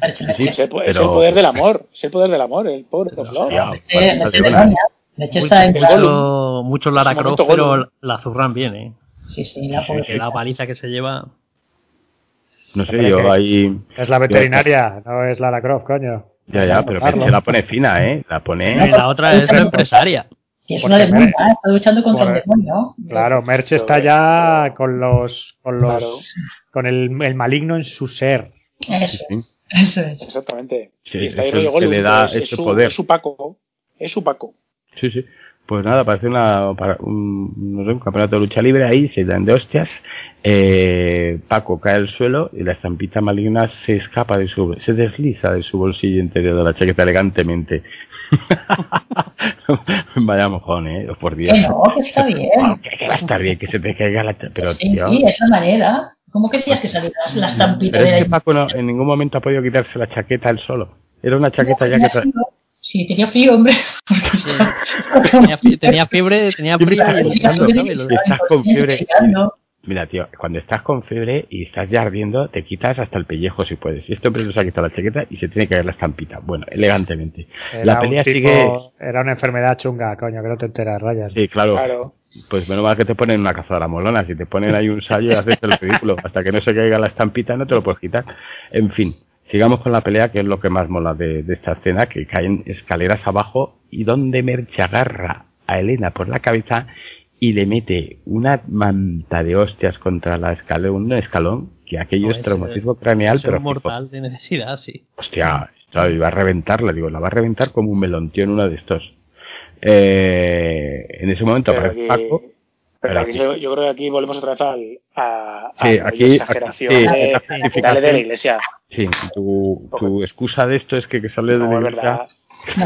No, es, el, poder del amor, es el poder del amor, el poder del amor. mucho, mucho Lara Croft, pero la zurran bien, ¿eh? Sí, sí, la, la paliza que se lleva. No sé, yo ahí. Es la veterinaria, no es Lara Croft, coño. Ya, ya, pero se la pone fina, ¿eh? La pone. la otra es la empresaria. Y es una demonio, está luchando contra un demonio. Claro, Merch está ya con los. con los. con el, el maligno en su ser. Eso es. Eso es. Exactamente. Sí, y está eso es le da ese su, poder. Es su Paco. Es su Paco. Sí, sí. Pues nada, parece una, para un, no sé, un campeonato de lucha libre ahí, se dan de hostias. Eh, Paco cae al suelo y la estampita maligna se escapa de su, se desliza de su bolsillo interior de la chaqueta elegantemente. Vaya mojón, eh, por Dios. Que no, que está bien. que, va a estar bien, que se te caiga la pero sí, tío. Sí, es la manera. ¿Cómo que decías que salía la estampita pero de es que Paco no, en ningún momento ha podido quitarse la chaqueta él solo. Era una chaqueta ya que... Sí, tenía frío, hombre. tenía, tenía, fiebre, tenía frío. Y estás con fiebre. Mira, tío, cuando estás con fiebre y estás ya ardiendo, te quitas hasta el pellejo si puedes. Y este hombre nos ha quitado la chaqueta y se tiene que ver la estampita. Bueno, elegantemente. la pelea sigue. Era una enfermedad chunga, coño, que no te enteras, rayas. Sí, claro. Pues menos mal que te ponen una cazadora molona. Si te ponen ahí un sallo, haces el ridículo. Hasta que no se caiga la estampita, no te lo puedes quitar. En fin, Sigamos con la pelea, que es lo que más mola de, esta escena, que caen escaleras abajo y donde Merche agarra a Elena por la cabeza y le mete una manta de hostias contra la escalera, un escalón, que aquello es traumatismo craneal, pero... mortal de necesidad, sí. Hostia, iba a reventarla, digo, la va a reventar como un melón, tío, en uno de estos. Eh, en ese momento aparece Paco pero yo, yo, creo que aquí volvemos otra vez al, a, a la exageración de, de, la iglesia. Sí, tu, tu excusa de esto es que, que sale de la iglesia.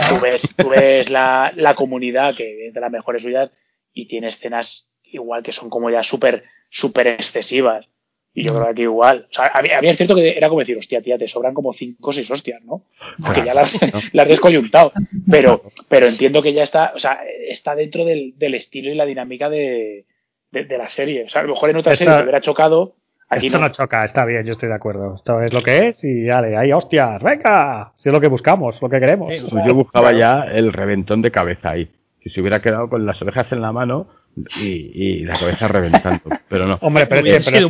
Tú ves, tú ves la, la comunidad que es de las mejores suyas y tiene escenas igual que son como ya súper súper excesivas. Y yo creo que igual. O sea, había, es cierto que era como decir, hostia, tía, te sobran como cinco o seis hostias, ¿no? Porque ya las, has descoyuntado. Pero, pero entiendo que ya está, o sea, está dentro del, del estilo y la dinámica de, de, la serie. O sea, a lo mejor en otra serie se hubiera chocado. Aquí esto no. choca, está bien, yo estoy de acuerdo. Esto es lo que es y dale, ahí, hostias, venga. Si es lo que buscamos, lo que queremos. yo buscaba ya el reventón de cabeza ahí. Si se hubiera quedado con las orejas en la mano, y, la cabeza reventando. Pero no. Hombre, pero, es que,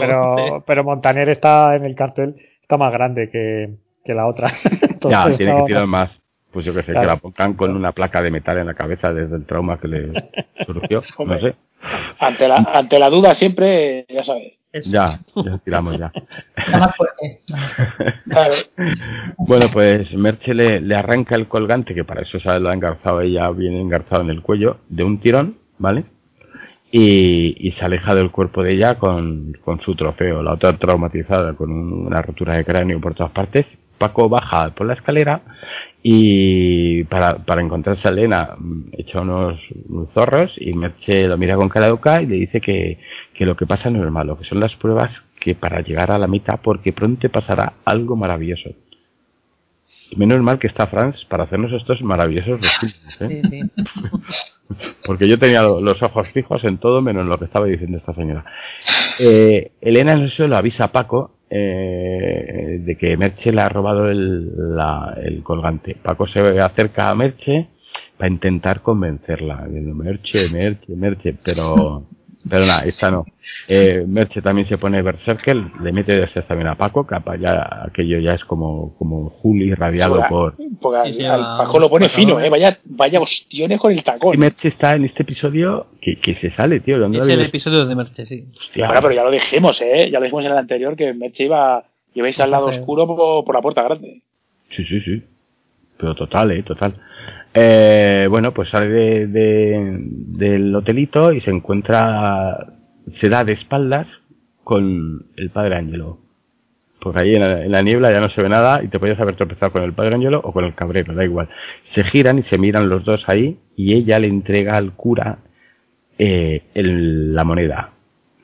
pero, pero, Montaner está en el cartel, está más grande que, que la otra. ya, tiene que tirar más. Pues yo que sé, que la pongan con una placa de metal en la cabeza desde el trauma que le surgió. no sé. Ante la, ante la duda siempre, ya sabes. Ya, ya tiramos ya. bueno, pues Merche le, le, arranca el colgante, que para eso lo ha engarzado ella, viene engarzado en el cuello, de un tirón ¿vale? Y, se aleja del cuerpo de ella con, con su trofeo, la otra traumatizada con una rotura de cráneo por todas partes. Paco baja por la escalera y para, para encontrarse a Elena echa unos, zorros y Merche lo mira con cara de y le dice que, que lo que pasa no es malo, que son las pruebas que para llegar a la mitad porque pronto pasará algo maravilloso. Menos mal que está Franz para hacernos estos maravillosos resúmenes. ¿eh? Porque yo tenía los ojos fijos en todo menos en lo que estaba diciendo esta señora. Eh, Elena en el suelo avisa a Paco eh, de que Merche le ha robado el, la, el colgante. Paco se acerca a Merche para intentar convencerla. Merche, Merche, Merche. Pero Pero nada, esta no. Eh, Merche también se pone Berserker, le mete de también a Paco, que ya, aquello ya es como, como Juli radiado por... Paco lo pone fino, eh, vaya, vaya ostiones con el tacón. Y Merche está en este episodio que, que se sale, tío. Es el episodio de Merche, sí. Hostia. pero ya lo dijimos, eh, ya lo dijimos en el anterior, que Merche iba, ibais al lado oscuro por, por la puerta grande. Sí, sí, sí. Pero total, eh, total. Eh, bueno, pues sale de, del hotelito y se encuentra, se da de espaldas con el padre Ángelo. Porque ahí en la, niebla ya no se ve nada y te podías haber tropezado con el padre Ángelo o con el cabrero, da igual. Se giran y se miran los dos ahí y ella le entrega al cura eh, la moneda,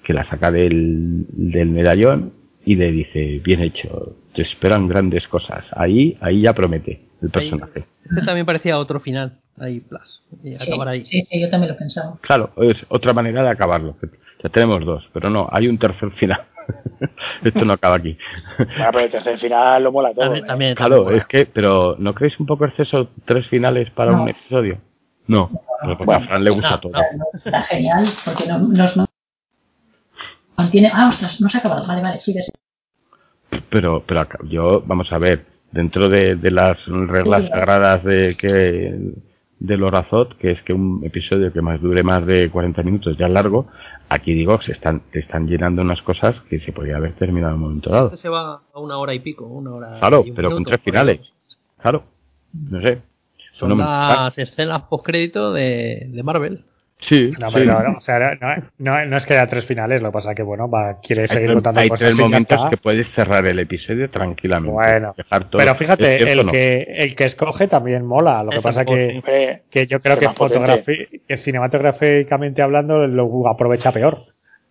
que la saca del, del medallón y le dice, bien hecho, te esperan grandes cosas. Ahí, ahí ya promete el personaje. este también parecía otro final, ahí, plus, y acabar ahí. Sí, sí, yo también lo pensaba. Claro, es otra manera de acabarlo. Ya tenemos dos, pero no, hay un tercer final. Esto no acaba aquí. Bueno, pero el tercer final lo mola todo. También, ¿eh? claro, es que, pero ¿no creéis un poco exceso tres finales para un episodio? No, porque a Fran le gusta todo. está genial, porque nos mantiene. Ah, ostras, no se ha acabado. Vale, vale, sigue. Pero, pero yo, vamos a ver, dentro de, las reglas sagradas de que de Lorazot, que es que un episodio que más dure más de 40 minutos ya es largo, aquí digo, se están, te están llenando unas cosas que se podría haber terminado en un momento dado. Este se va a una hora y pico, una hora. Claro, pero con tres finales. Claro, no sé. Son las escenas post crédito de, de Marvel. Sí, no, o sea, no, no, es que haya tres finales, lo que pasa que bueno, va, quiere seguir contando hay tres momentos que puedes cerrar el episodio tranquilamente. Bueno, pero fíjate, el, que, el que escoge también mola. Lo que pasa que, que yo creo que, que cinematográficamente hablando lo aprovecha peor.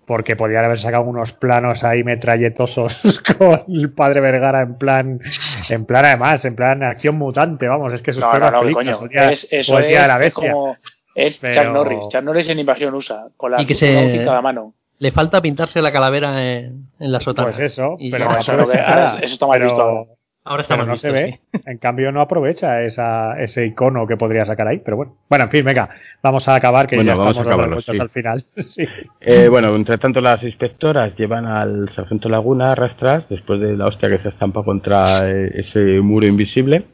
Porque podrían haber sacado unos planos ahí metralletosos con el padre Vergara en plan, en plan además, en plan acción mutante, vamos, es que sus no, no, no, coño. es, eso es, la bestia. Como es Chuck Norris. Chuck Norris en Invasión USA, con la y que se... cada mano. Le falta pintarse la calavera en, en la sotana. Pues eso, pero no, eso, eso, está mal visto. Ahora está pero no se ve. En cambio, no aprovecha esa, ese icono que podría sacar ahí. Pero bueno, bueno, en fin, venga, vamos a acabar que ya estamos a sí. al final. sí. eh, bueno, entre tanto, las inspectoras llevan al sargento Laguna a rastras después de la hostia que se estampa contra eh, ese muro invisible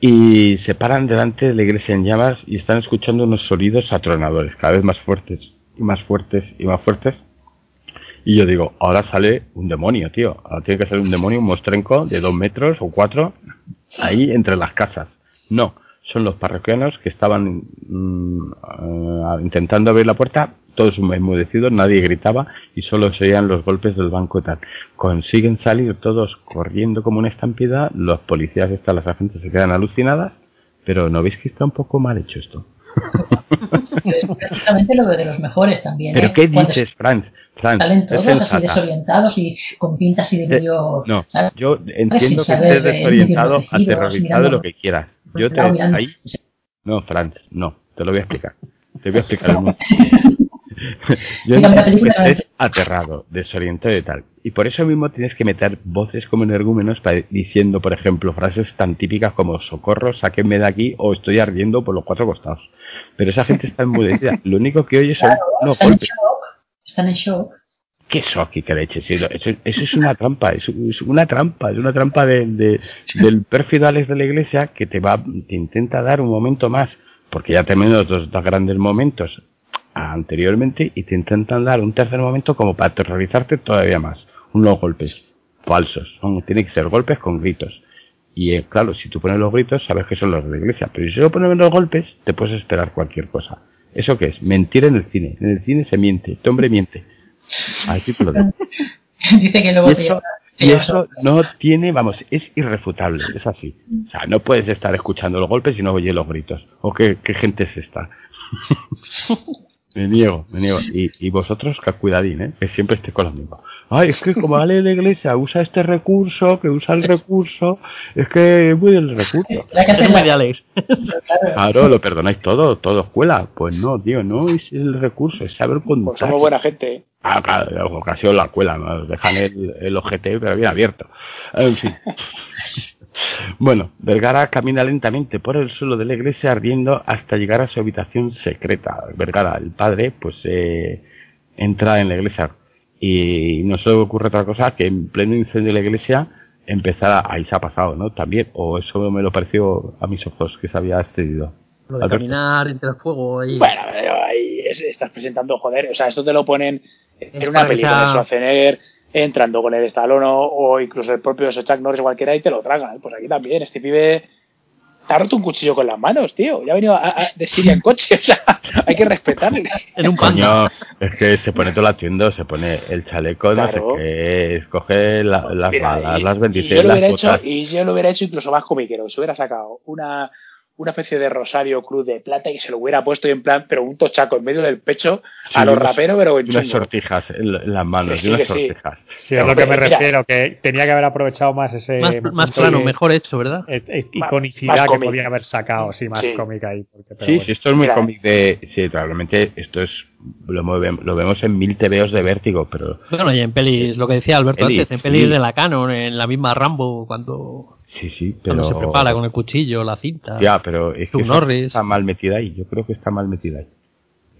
y se paran delante de la iglesia en llamas y están escuchando unos sonidos atronadores, cada vez más fuertes y más fuertes y más fuertes. Y yo digo, ahora sale un demonio, tío. Ahora tiene que ser un demonio, un mostrenco de dos metros o cuatro, ahí entre las casas. No, son los parroquianos que estaban mm, eh, intentando abrir la puerta todos enmudecidos, nadie gritaba y solo se oían los golpes del banco y tal. Consiguen salir todos corriendo como una estampida, los policías están, las agentes se quedan alucinadas, pero ¿no veis que está un poco mal hecho esto? es prácticamente lo de los mejores también. ¿Pero ¿eh? qué dices, Franz? Franz salen todos así desorientados y con pintas y de medio. No, yo entiendo que estés desorientado, aterrorizado, lo que quieras. Yo te. Ahí... No, Franz, no, te lo voy a explicar. Te voy a explicar Yo que estés aterrado, desorientado y tal. Y por eso mismo tienes que meter voces como energúmenos diciendo, por ejemplo, frases tan típicas como socorro, sáquenme de aquí o estoy ardiendo por los cuatro costados. Pero esa gente está enmudecida. Lo único que oye son no, están golpes. En shock. Están en shock. ¿Qué shock y qué leche? Eso, es una trampa, es, una trampa, es una trampa de, del pérfido Alex de la iglesia que te va, te intenta dar un momento más, porque ya tenemos dos, dos grandes momentos anteriormente y te intentan dar un tercer momento como para aterrorizarte todavía más. Unos golpes falsos. Son, tiene que ser golpes con gritos. Y eh, claro, si tú pones los gritos, sabes que son los de la iglesia. Pero si solo pones los golpes, te puedes esperar cualquier cosa. ¿Eso qué es? Mentir en el cine. En el cine se miente. Este hombre miente. Así te lo digo. Dice que luego y eso, y eso no tiene, vamos, es irrefutable. Es así. O sea, no puedes estar escuchando los golpes y no oyes los gritos. O qué, qué gente es esta. Me niego, me niego. Y, y vosotros, que cuidadín, ¿eh? Que siempre esté con lo mismo. Ay, es que como vale la iglesia usa este recurso, que usa el recurso, es que es muy del recurso. Es Claro, lo perdonáis todo, todo escuela. Pues no, tío, no es el recurso, es saber contar. Pues somos buena gente. Ah, claro, ocasión la escuela, nos dejan el, el OGT, pero bien abierto. En fin. Bueno, Vergara camina lentamente por el suelo de la iglesia ardiendo hasta llegar a su habitación secreta. Vergara, el padre, pues eh, entra en la iglesia. Y no se le ocurre otra cosa que en pleno incendio de la iglesia empezara, ahí se ha pasado, ¿no? También, o eso me lo pareció a mis ojos que se había excedido. Lo de caminar entre el fuego ahí. Bueno, ahí estás presentando, joder, o sea, esto te lo ponen en una película de Schwarzenegger entrando con el Stallone o, incluso el propio Chuck Norris cualquiera y te lo tragan. Pues aquí también, este pibe te ha roto un cuchillo con las manos, tío. Ya ha venido a, de Siria en coche, o sea, hay que respetarle. En un paño. Es que se pone todo la tienda, se pone el chaleco, no sé qué, escoge las balas, las 26, las hecho, Y yo lo hubiera hecho incluso más comiquero, se hubiera sacado una una especie de rosario cruz de plata y se lo hubiera puesto en plan, pero un tochaco en medio del pecho a los raperos, pero en Unas sortijas en las manos, sí, unas sortijas. Sí, es lo que me refiero, que tenía que haber aprovechado más ese. Más, plano, mejor hecho, ¿verdad? iconicidad que podía haber sacado, sí, más cómica ahí. sí, sí, esto es muy cómic de. Sí, probablemente esto es. Lo, lo, vemos en mil TVOs de vértigo, pero. Bueno, y en pelis, lo que decía Alberto antes, en pelis de la Canon, en la misma Rambo, cuando Sí, sí, pero... Cuando se prepara con el cuchillo, la cinta. Ya, pero es que está mal metida ahí. Yo creo que está mal metida ahí.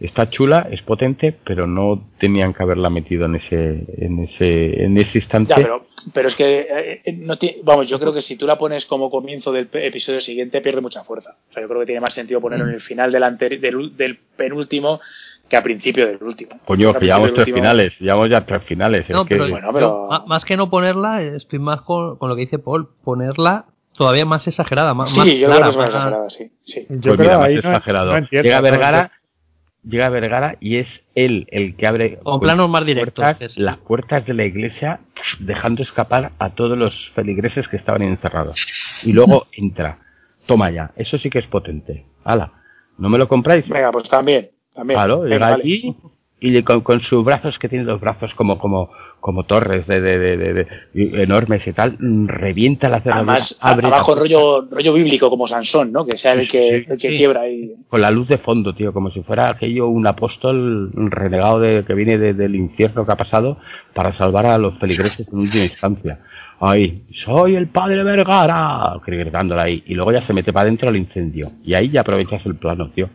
Está chula, es potente, pero no tenían que haberla metido en ese, en ese, en ese instante. Ya, pero, pero es que eh, eh, no vamos, yo creo que si tú la pones como comienzo del episodio siguiente pierde mucha fuerza. O sea, yo creo que tiene más sentido ponerlo en el final del, del, del penúltimo que a principio del último. Coño, que llevamos tres finales, llevamos ya tres finales. No, pero, más que no ponerla, estoy más con, lo que dice Paul, ponerla todavía más exagerada, más, sí, yo creo que es más exagerada, sí. sí. Yo pues creo más exagerado. llega Vergara, llega Vergara y es él el que abre con planos más directos, las puertas de la iglesia, dejando escapar a todos los feligreses que estaban encerrados. Y luego entra. Toma ya, eso sí que es potente. Hala, ¿no me lo compráis? Venga, pues también. Claro, llega allí y con, sus brazos, que tiene los brazos como, como, como torres de, de, de, enormes y tal, revienta la cerradura. Además, abre abajo rollo, rollo bíblico como Sansón, ¿no? Que sea el que, el que quiebra ahí. Con la luz de fondo, tío, como si fuera aquello un apóstol renegado de, que viene del infierno que ha pasado para salvar a los feligreses en última instancia. Ahí, soy el padre Vergara, gritándola ahí. Y luego ya se mete para adentro al incendio. Y ahí ya aprovechas el plano, tío.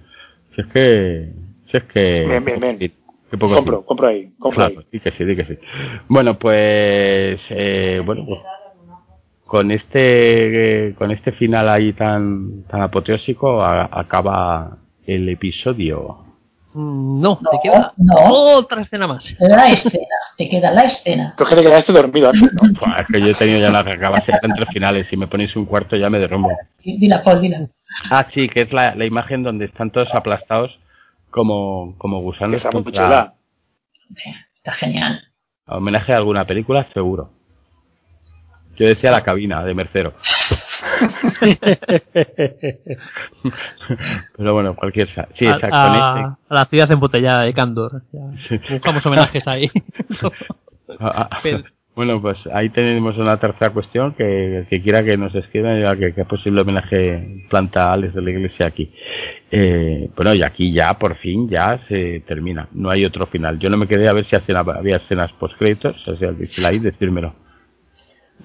Si es que si es que... Bien, bien, bien. compro, compro ahí, compro ahí. Sí que sí, sí que sí. Bueno, pues... Eh, bueno, pues, con este con este final ahí tan tan apoteósico acaba el episodio. Mm, no, te queda otra escena más. La escena, te queda la escena. Tú que te quedaste dormido antes, ¿no? es que yo he tenido ya la que acaba entre finales. Si me ponéis un cuarto ya me derrumbo. Dila, Paul, dila. Ah, sí, que es la, la imagen donde están todos aplastados como, como gusanos. Está muy chula. Está genial. Homenaje a alguna película, seguro. Yo decía la cabina de Mercero. Pero bueno, cualquier. Sí, a, a, a, la ciudad embotellada de Candor. Buscamos homenajes ahí. Bueno, pues ahí tenemos una tercera cuestión que, que quiera que nos escriban ya que, que posible homenaje planta a Alex de la iglesia aquí. Eh, bueno, y aquí ya por fin ya se termina. No hay otro final. Yo no me quedé a ver si había escenas post créditos, o sea, hay, decírmelo.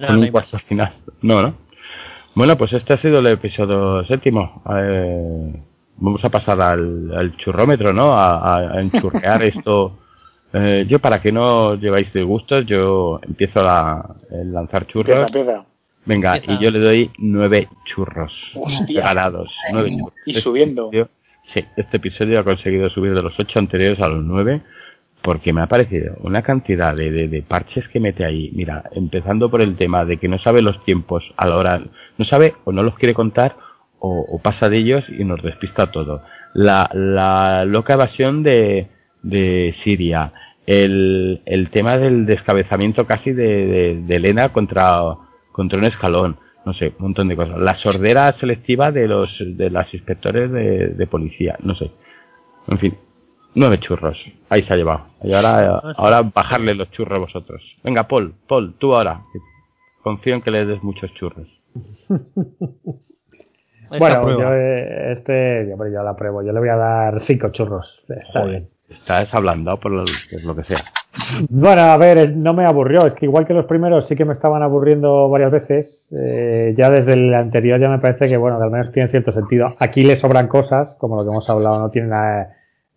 No, Con un cuarto final. No, ¿no? Bueno, pues este ha sido el episodio séptimo. Eh, vamos a pasar al, al churrómetro, ¿no? A, a enchurrear esto eh, yo, para que no lleváis de gustos, yo empiezo a lanzar churros. Venga, y yo le doy nueve churros ganados. Y subiendo. sí, este episodio ha conseguido subir de los ocho anteriores a los nueve porque me ha parecido una cantidad de, de, parches que mete ahí. Mira, empezando por el tema de que no sabe los tiempos a la hora, no sabe o no los quiere contar o, pasa de ellos y nos despista todo. La, la loca evasión de, de Siria, el, el tema del descabezamiento casi de, de, Elena contra, contra un escalón, no sé, un montón de cosas. La sordera selectiva de los de las inspectores de, de policía, no sé. En fin, nueve churros. Ahí se ha llevado. Y ahora, ahora bajarle los churros a vosotros. Venga, Paul, Paul, tú ahora. Confío en que le des muchos churros. bueno, yo eh, este, yo, yo la pruebo. Yo le voy a dar cinco churros. Está bien. Estás hablando por lo, lo, que sea. Bueno, a ver, no me aburrió. Es que igual que los primeros sí que me estaban aburriendo varias veces. Eh, ya desde el anterior ya me parece que, bueno, que al menos tiene cierto sentido. Aquí le sobran cosas, como lo que hemos hablado, no tiene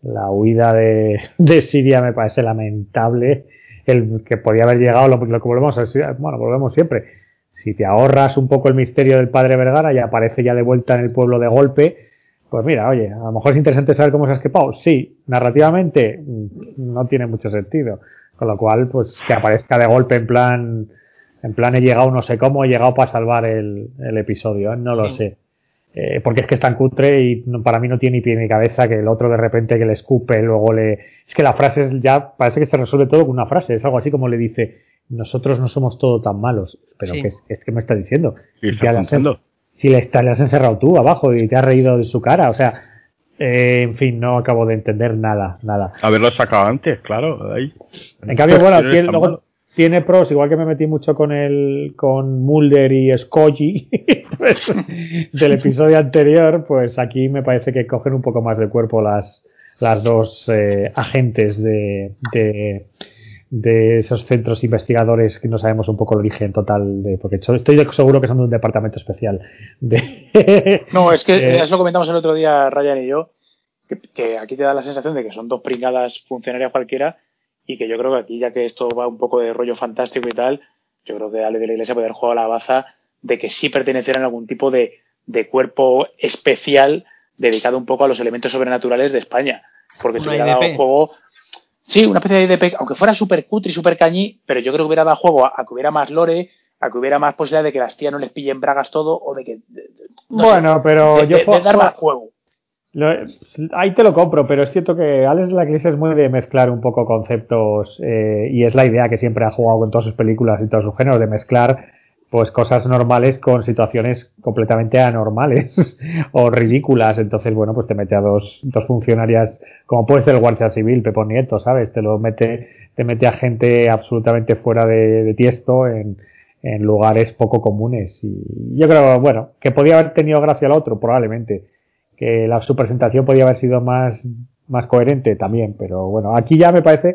la huida de, de Siria me parece lamentable. El que podía haber llegado, lo, que volvemos a bueno, volvemos siempre. Si te ahorras un poco el misterio del padre Vergara y aparece ya de vuelta en el pueblo de golpe, pues mira, oye, a lo mejor es interesante saber cómo se ha escapado. Sí, narrativamente mm, no tiene mucho sentido. Con lo cual, pues que aparezca de golpe en plan, en plan he llegado no sé cómo, he llegado para salvar el, el episodio, ¿eh? no lo sé. Eh, porque es que es tan cutre y para mí no tiene ni pie ni cabeza que el otro de repente que le escupe, luego le... Es que la frase ya parece que se resuelve todo con una frase, es algo así como le dice, nosotros no somos todo tan malos, pero que es, que me está diciendo. Si, le, está, le has encerrado tú abajo y te has reído de su cara, o sea, eh, en fin, no acabo de entender nada, nada. Haberlo sacado antes, claro. Ahí. En cambio, bueno, luego, tiene pros, igual que me metí mucho con el con Mulder y Scoggy pues, del episodio anterior, pues aquí me parece que cogen un poco más de cuerpo las, las dos eh, agentes de, de, esos centros investigadores que no sabemos un poco el origen total de porque estoy seguro que son de un departamento especial de, no es que eh, eso lo comentamos el otro día Ryan y yo que, que aquí te da la sensación de que son dos pringadas funcionarias cualquiera y que yo creo que aquí, ya que esto va un poco de rollo fantástico y tal, yo creo que Ale de la Iglesia puede haber jugado la baza de que sí pertenecieran a algún tipo de, cuerpo especial dedicado un poco a los elementos sobrenaturales de España. Porque si hubiera dado juego. Sí, una especie de IDP, aunque fuera súper cutre y súper cañí, pero yo creo que hubiera dado juego a, que hubiera más lore, a que hubiera más posibilidad de que las tías no les pillen bragas todo, o de que. bueno, pero yo. De, dar más juego ahí te lo compro, pero es cierto que Alex de la Iglesia es muy de mezclar un poco conceptos eh, y es la idea que siempre ha jugado con todas sus películas y todos sus géneros, de mezclar pues cosas normales con situaciones completamente anormales o ridículas. Entonces, bueno, pues te mete a dos, dos funcionarias, como puede ser el Guardia Civil, Pepo Nieto, ¿sabes? Te lo mete, te mete a gente absolutamente fuera de, de tiesto en, en lugares poco comunes. Y yo creo, bueno, que podía haber tenido gracia al otro, probablemente que la, su presentación podía haber sido más, más coherente también, pero bueno, aquí ya me parece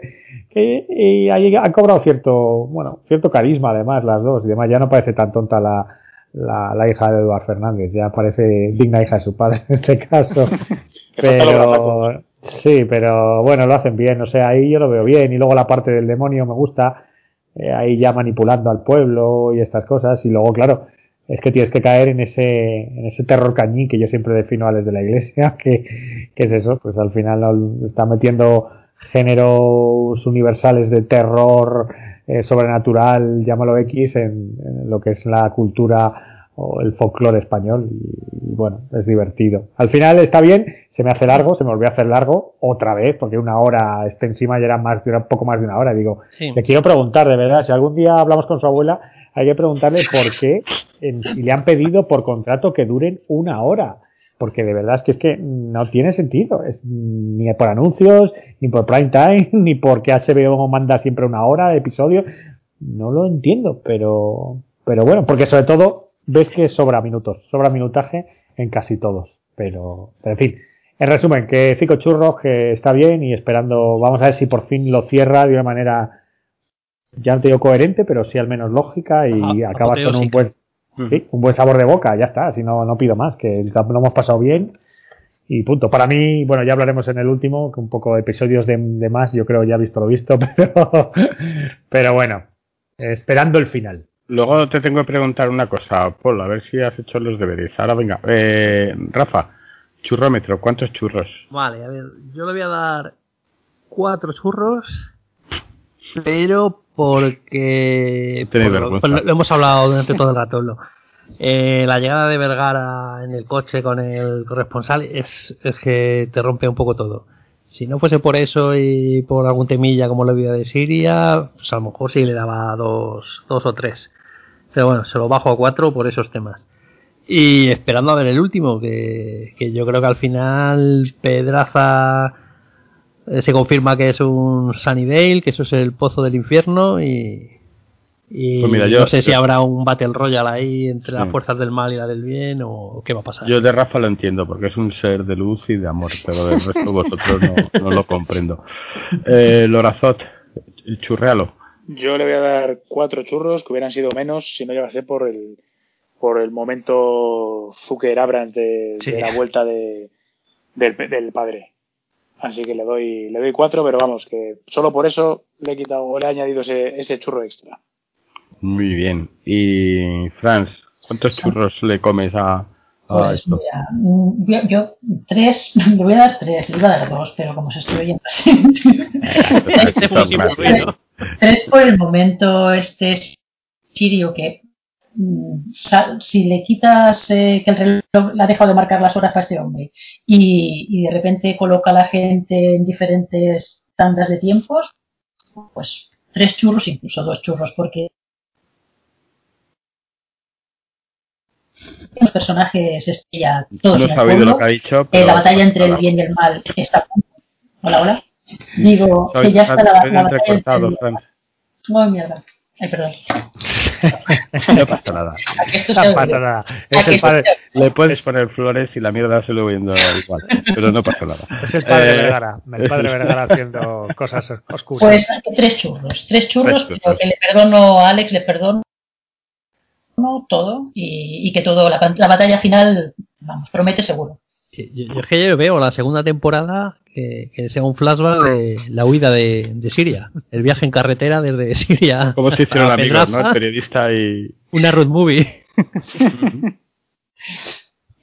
que y ahí han cobrado cierto, bueno, cierto carisma además las dos y demás, ya no parece tan tonta la, la, la hija de Eduardo Fernández, ya parece digna hija de su padre en este caso. pero sí, pero bueno, lo hacen bien, o sea, ahí yo lo veo bien. Y luego la parte del demonio me gusta, eh, ahí ya manipulando al pueblo y estas cosas. Y luego claro, es que tienes que caer en ese, en ese terror cañí que yo siempre defino a los de la iglesia, que, es eso, pues al final está metiendo géneros universales de terror eh, sobrenatural, llámalo X, en, lo que es la cultura o el folclore español y, bueno, es divertido. Al final está bien, se me hace largo, se me volvió a hacer largo otra vez, porque una hora está encima y era más, un poco más de una hora. Digo, le quiero preguntar, de verdad, si algún día hablamos con su abuela, hay que preguntarle por qué si le han pedido por contrato que duren una hora. Porque de verdad es que es que no tiene sentido. Es, ni por anuncios, ni por prime time, ni porque HBO manda siempre una hora de episodio. No lo entiendo, pero, pero bueno, porque sobre todo ves que sobra minutos, sobra minutaje en casi todos. Pero, pero en fin, en resumen, que Cico Churros que está bien y esperando, vamos a ver si por fin lo cierra de una manera ya no te digo coherente, pero sí al menos lógica y acabas con un buen, un buen sabor de boca, ya está, si no, no pido más, que lo hemos pasado bien y punto. Para mí, bueno, ya hablaremos en el último, que un poco episodios de, más, yo creo ya he visto lo visto, pero, pero bueno, esperando el final. Luego te tengo que preguntar una cosa, Paul, a ver si has hecho los deberes. Ahora venga, eh, Rafa, churrómetro, ¿cuántos churros? Vale, a ver, yo le voy a dar cuatro churros, pero porque lo, hemos hablado durante todo el rato. Eh, la llegada de Vergara en el coche con el corresponsal es, es, que te rompe un poco todo. Si no fuese por eso y por algún temilla como la vida de Siria, pues a lo mejor sí le daba dos, dos o tres. Pero bueno, se lo bajo a cuatro por esos temas. Y esperando a ver el último, que, que yo creo que al final Pedraza se confirma que es un Sunnydale, que eso es el pozo del infierno y, y pues no sé si habrá un Battle Royale ahí entre las fuerzas del mal y la del bien o qué va a pasar. Yo de Rafa lo entiendo porque es un ser de luz y de amor, pero del resto vosotros no, lo comprendo. Eh, Lorazot, el churrealo. Yo le voy a dar cuatro churros que hubieran sido menos si no llegase por el por el momento Zucker Abrams de, la vuelta de, del, del padre Así que le doy, le doy cuatro, pero vamos, que solo por eso le he quitado o le he añadido ese, ese churro extra. Muy bien. Y Franz, ¿cuántos churros le comes a, pues esto? Mm, yo, tres, le voy a dar tres, le iba a dar dos, pero como se estoy oyendo tres por el momento, este Sirio que si le quitas eh, que el reloj le ha dejado de marcar las horas para este hombre y, y de repente coloca a la gente en diferentes tandas de tiempos, pues tres churros, incluso dos churros, porque los personajes estrella, todos no en el lo que ha dicho, eh, la batalla entre el bien y el mal está hola hola. Digo que ya está la, la batalla entre el... oh mierda Ay, perdón. no pasa nada. No pasa nada. Es el padre... Le puedes poner flores y la mierda se lo viendo igual. Pero no pasa nada. Es el padre eh... Vergara. El padre Vergara haciendo cosas oscuras. Pues tres churros. Tres churros, tres churros. pero que le perdono a Alex, le perdono todo y, que todo, la, batalla final, vamos, promete seguro. Yo, es que yo veo la segunda temporada que, sea un flashback de la huida de, Siria, el viaje en carretera desde Siria. Como se hicieron amigos, ¿no? El periodista y. Una road movie.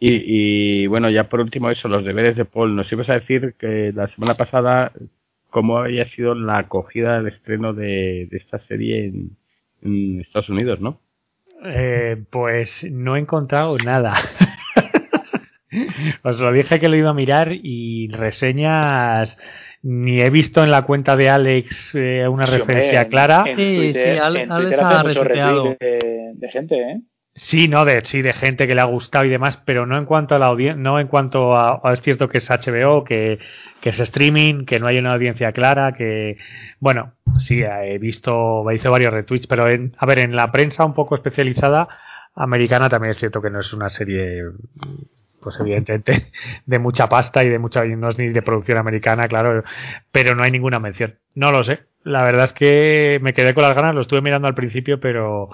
y, y, bueno, ya por último, eso, los deberes de Paul. Nos ibas a decir que la semana pasada, cómo había sido la acogida del estreno de, esta serie en Estados Unidos, ¿no? Eh, pues no he encontrado nada. Os lo dije que lo iba a mirar y reseñas ni he visto en la cuenta de Alex eh, una referencia clara. sí, sí, Alex, ha mucho de, de, gente, ¿eh? Sí, no, de, sí, de gente que le ha gustado y demás, pero no en cuanto a la audiencia, no en cuanto a, es cierto que es HBO, que, que es streaming, que no hay una audiencia clara, que, bueno, sí, he visto, he visto varios retweets, pero en, a ver, en la prensa un poco especializada americana también es cierto que no es una serie, pues evidentemente, de mucha pasta y de mucha, no es ni de producción americana, claro, pero no hay ninguna mención. No lo sé. La verdad es que me quedé con las ganas, lo estuve mirando al principio, pero,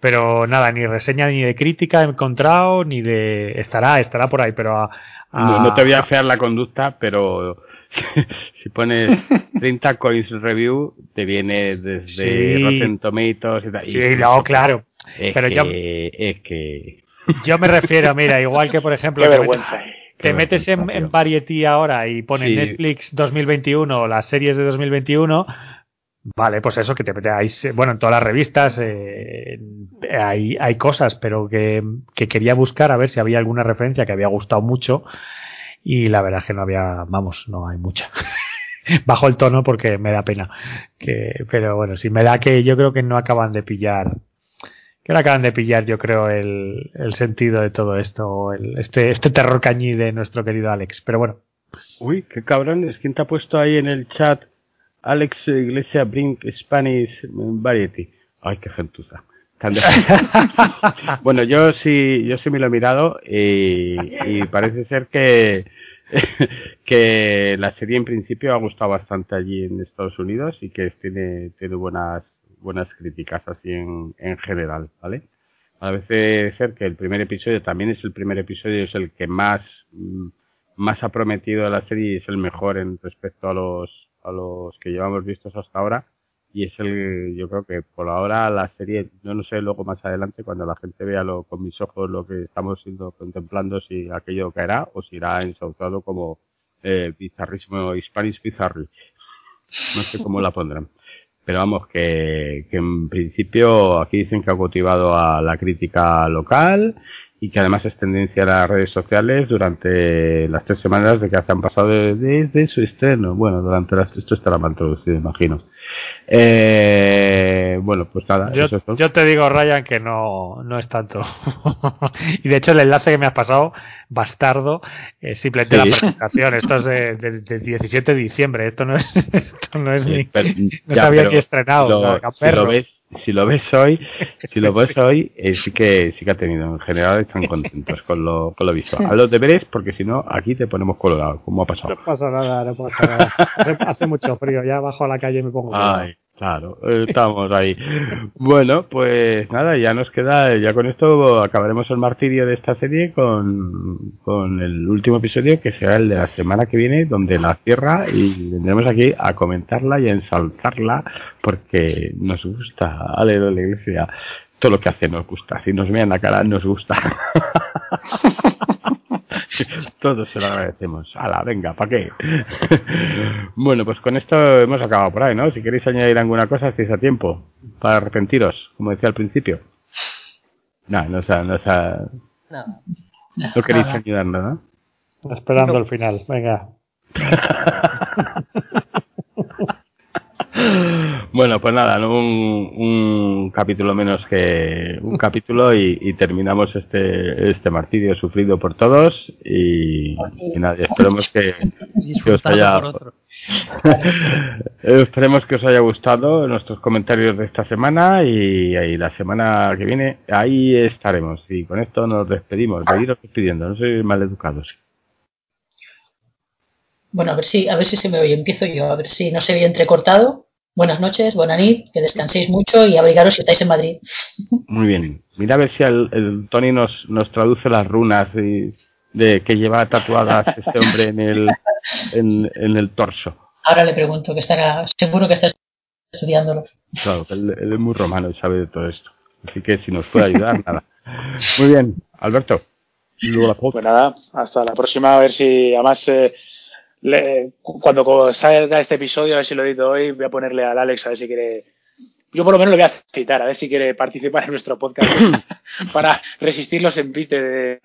pero nada, ni reseña ni de crítica he encontrado, ni de, estará, estará por ahí, pero no, te voy a fear la conducta, pero si pones 30 coins review, te viene desde sí. Rotten Tomatoes y tal. Sí, no, claro. Es pero que, yo, es que... yo me refiero, mira, igual que por ejemplo... Qué vergüenza. Te metes en, en, Variety ahora y pones sí. Netflix 2021, las series de 2021. Vale, pues eso, que te hay, bueno, en todas las revistas eh, hay, hay cosas, pero que, que quería buscar a ver si había alguna referencia que había gustado mucho y la verdad es que no había, vamos, no hay mucha. Bajo el tono porque me da pena. Que, pero bueno, si me da que yo creo que no acaban de pillar, que no acaban de pillar, yo creo, el, el sentido de todo esto, el, este, este terror cañí de nuestro querido Alex. Pero bueno. Uy, qué cabrones, ¿quién te ha puesto ahí en el chat? Alex Iglesia Brink Spanish Variety. Ay, qué gentuza. bueno, yo sí, yo sí me lo he mirado y, y parece ser que, que la serie en principio ha gustado bastante allí en Estados Unidos y que tiene, tiene buenas, buenas críticas así en, en general, ¿vale? A veces ser que el primer episodio también es el primer episodio, es el que más, más ha prometido de la serie y es el mejor en respecto a los, a los que llevamos vistos hasta ahora. Y es el yo creo que por ahora la serie yo no sé luego más adelante cuando la gente vea lo, con mis ojos lo que estamos siendo contemplando si aquello caerá o si irá ensautado como eh, bizarrísimo Spanish Bizarri no sé cómo la pondrán pero vamos que, que en principio aquí dicen que ha cautivado a la crítica local y que además es tendencia en las redes sociales durante las tres semanas de que han pasado desde su estreno. Bueno, durante las esto estará mal traducido, imagino. Eh, bueno, pues nada. Yo, eso yo, te digo, Ryan, que no, no es tanto. y de hecho, el enlace que me has pasado, bastardo, es simplemente sí. la presentación. Esto es de, de, de, 17 de diciembre. Esto no es, esto no es sí, ni. Pero, no ya, había ni estrenado. Lo, si lo ves si lo ves hoy, si lo ves hoy, eh, sí que sí que ha tenido. En general están contentos con lo, con lo visual. A los deberes, porque si no, aquí te ponemos colorado, como ha pasado. No pasa nada, no pasa nada. Hace, hace mucho frío, ya bajo a la calle y me pongo. Ay, Claro, estamos ahí. Bueno, pues nada, ya nos queda, ya con esto acabaremos el martirio de esta serie con, con el último episodio que será el de la semana que viene, donde la cierra y vendremos aquí a comentarla y a ensalzarla porque nos gusta, ale de la iglesia, todo lo que hace nos gusta, si nos vean la cara nos gusta. Todos se lo agradecemos. Ala, venga, ¿para qué? bueno, pues con esto hemos acabado por ahí, ¿no? Si queréis añadir alguna cosa, estáis a tiempo para arrepentiros, como decía al principio. No, no, no, no, no. no queréis ayudarnos, ¿no? Esperando el final, venga. Bueno, pues nada, un, capítulo menos que un capítulo y, terminamos este este martirio sufrido por todos y, nada, esperemos que, os haya esperemos que os haya gustado nuestros comentarios de esta semana y, y, la semana que viene ahí estaremos y con esto nos despedimos, seguiros despidiendo, no sois maleducados. Bueno, a ver si, a ver si se me oye. Empiezo yo, a ver si no se ve entrecortado. Buenas noches, buena nit, que descanséis mucho y abrigaros si estáis en Madrid. Muy bien. Mira a ver si el, Tony nos, nos traduce las runas de que lleva tatuadas este hombre en el, en, el torso. Ahora le pregunto, que estará, seguro que está estudiándolo. Claro, él, es muy romano y sabe de todo esto. Así que si nos puede ayudar, nada. Muy bien, Alberto. Pues nada, hasta la próxima, a ver si además eh, cuando salga este episodio, a ver si lo edito hoy, voy a ponerle al Alex a ver si quiere. Yo por lo menos le voy a citar, a ver si quiere participar en nuestro podcast para resistir los envites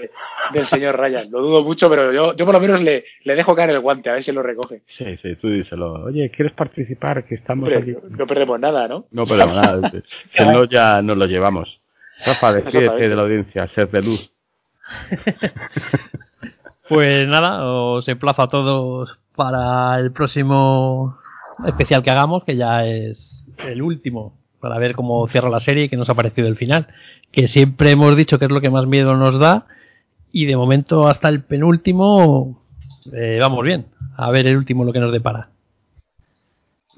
del señor Ryan. Lo dudo mucho, pero yo, yo por lo menos le, le dejo caer el guante, a ver si lo recoge. Sí, sí, tú díselo. Oye, ¿quieres participar? Que estamos aquí. No perdemos nada, ¿no? No perdemos nada. si no, ya nos lo llevamos. Rafa, despídete de la audiencia, ser de luz. Pues nada, os emplazo a todos para el próximo especial que hagamos, que ya es el último, para ver cómo cierra la serie y qué nos ha parecido el final. Que siempre hemos dicho que es lo que más miedo nos da, y de momento hasta el penúltimo eh, vamos bien. A ver el último lo que nos depara.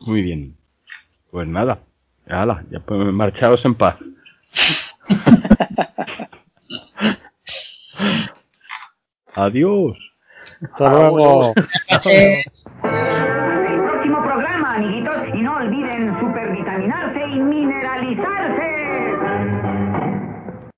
Muy bien. Pues nada, hala, ya pues marchaos en paz. Adiós. Hasta luego.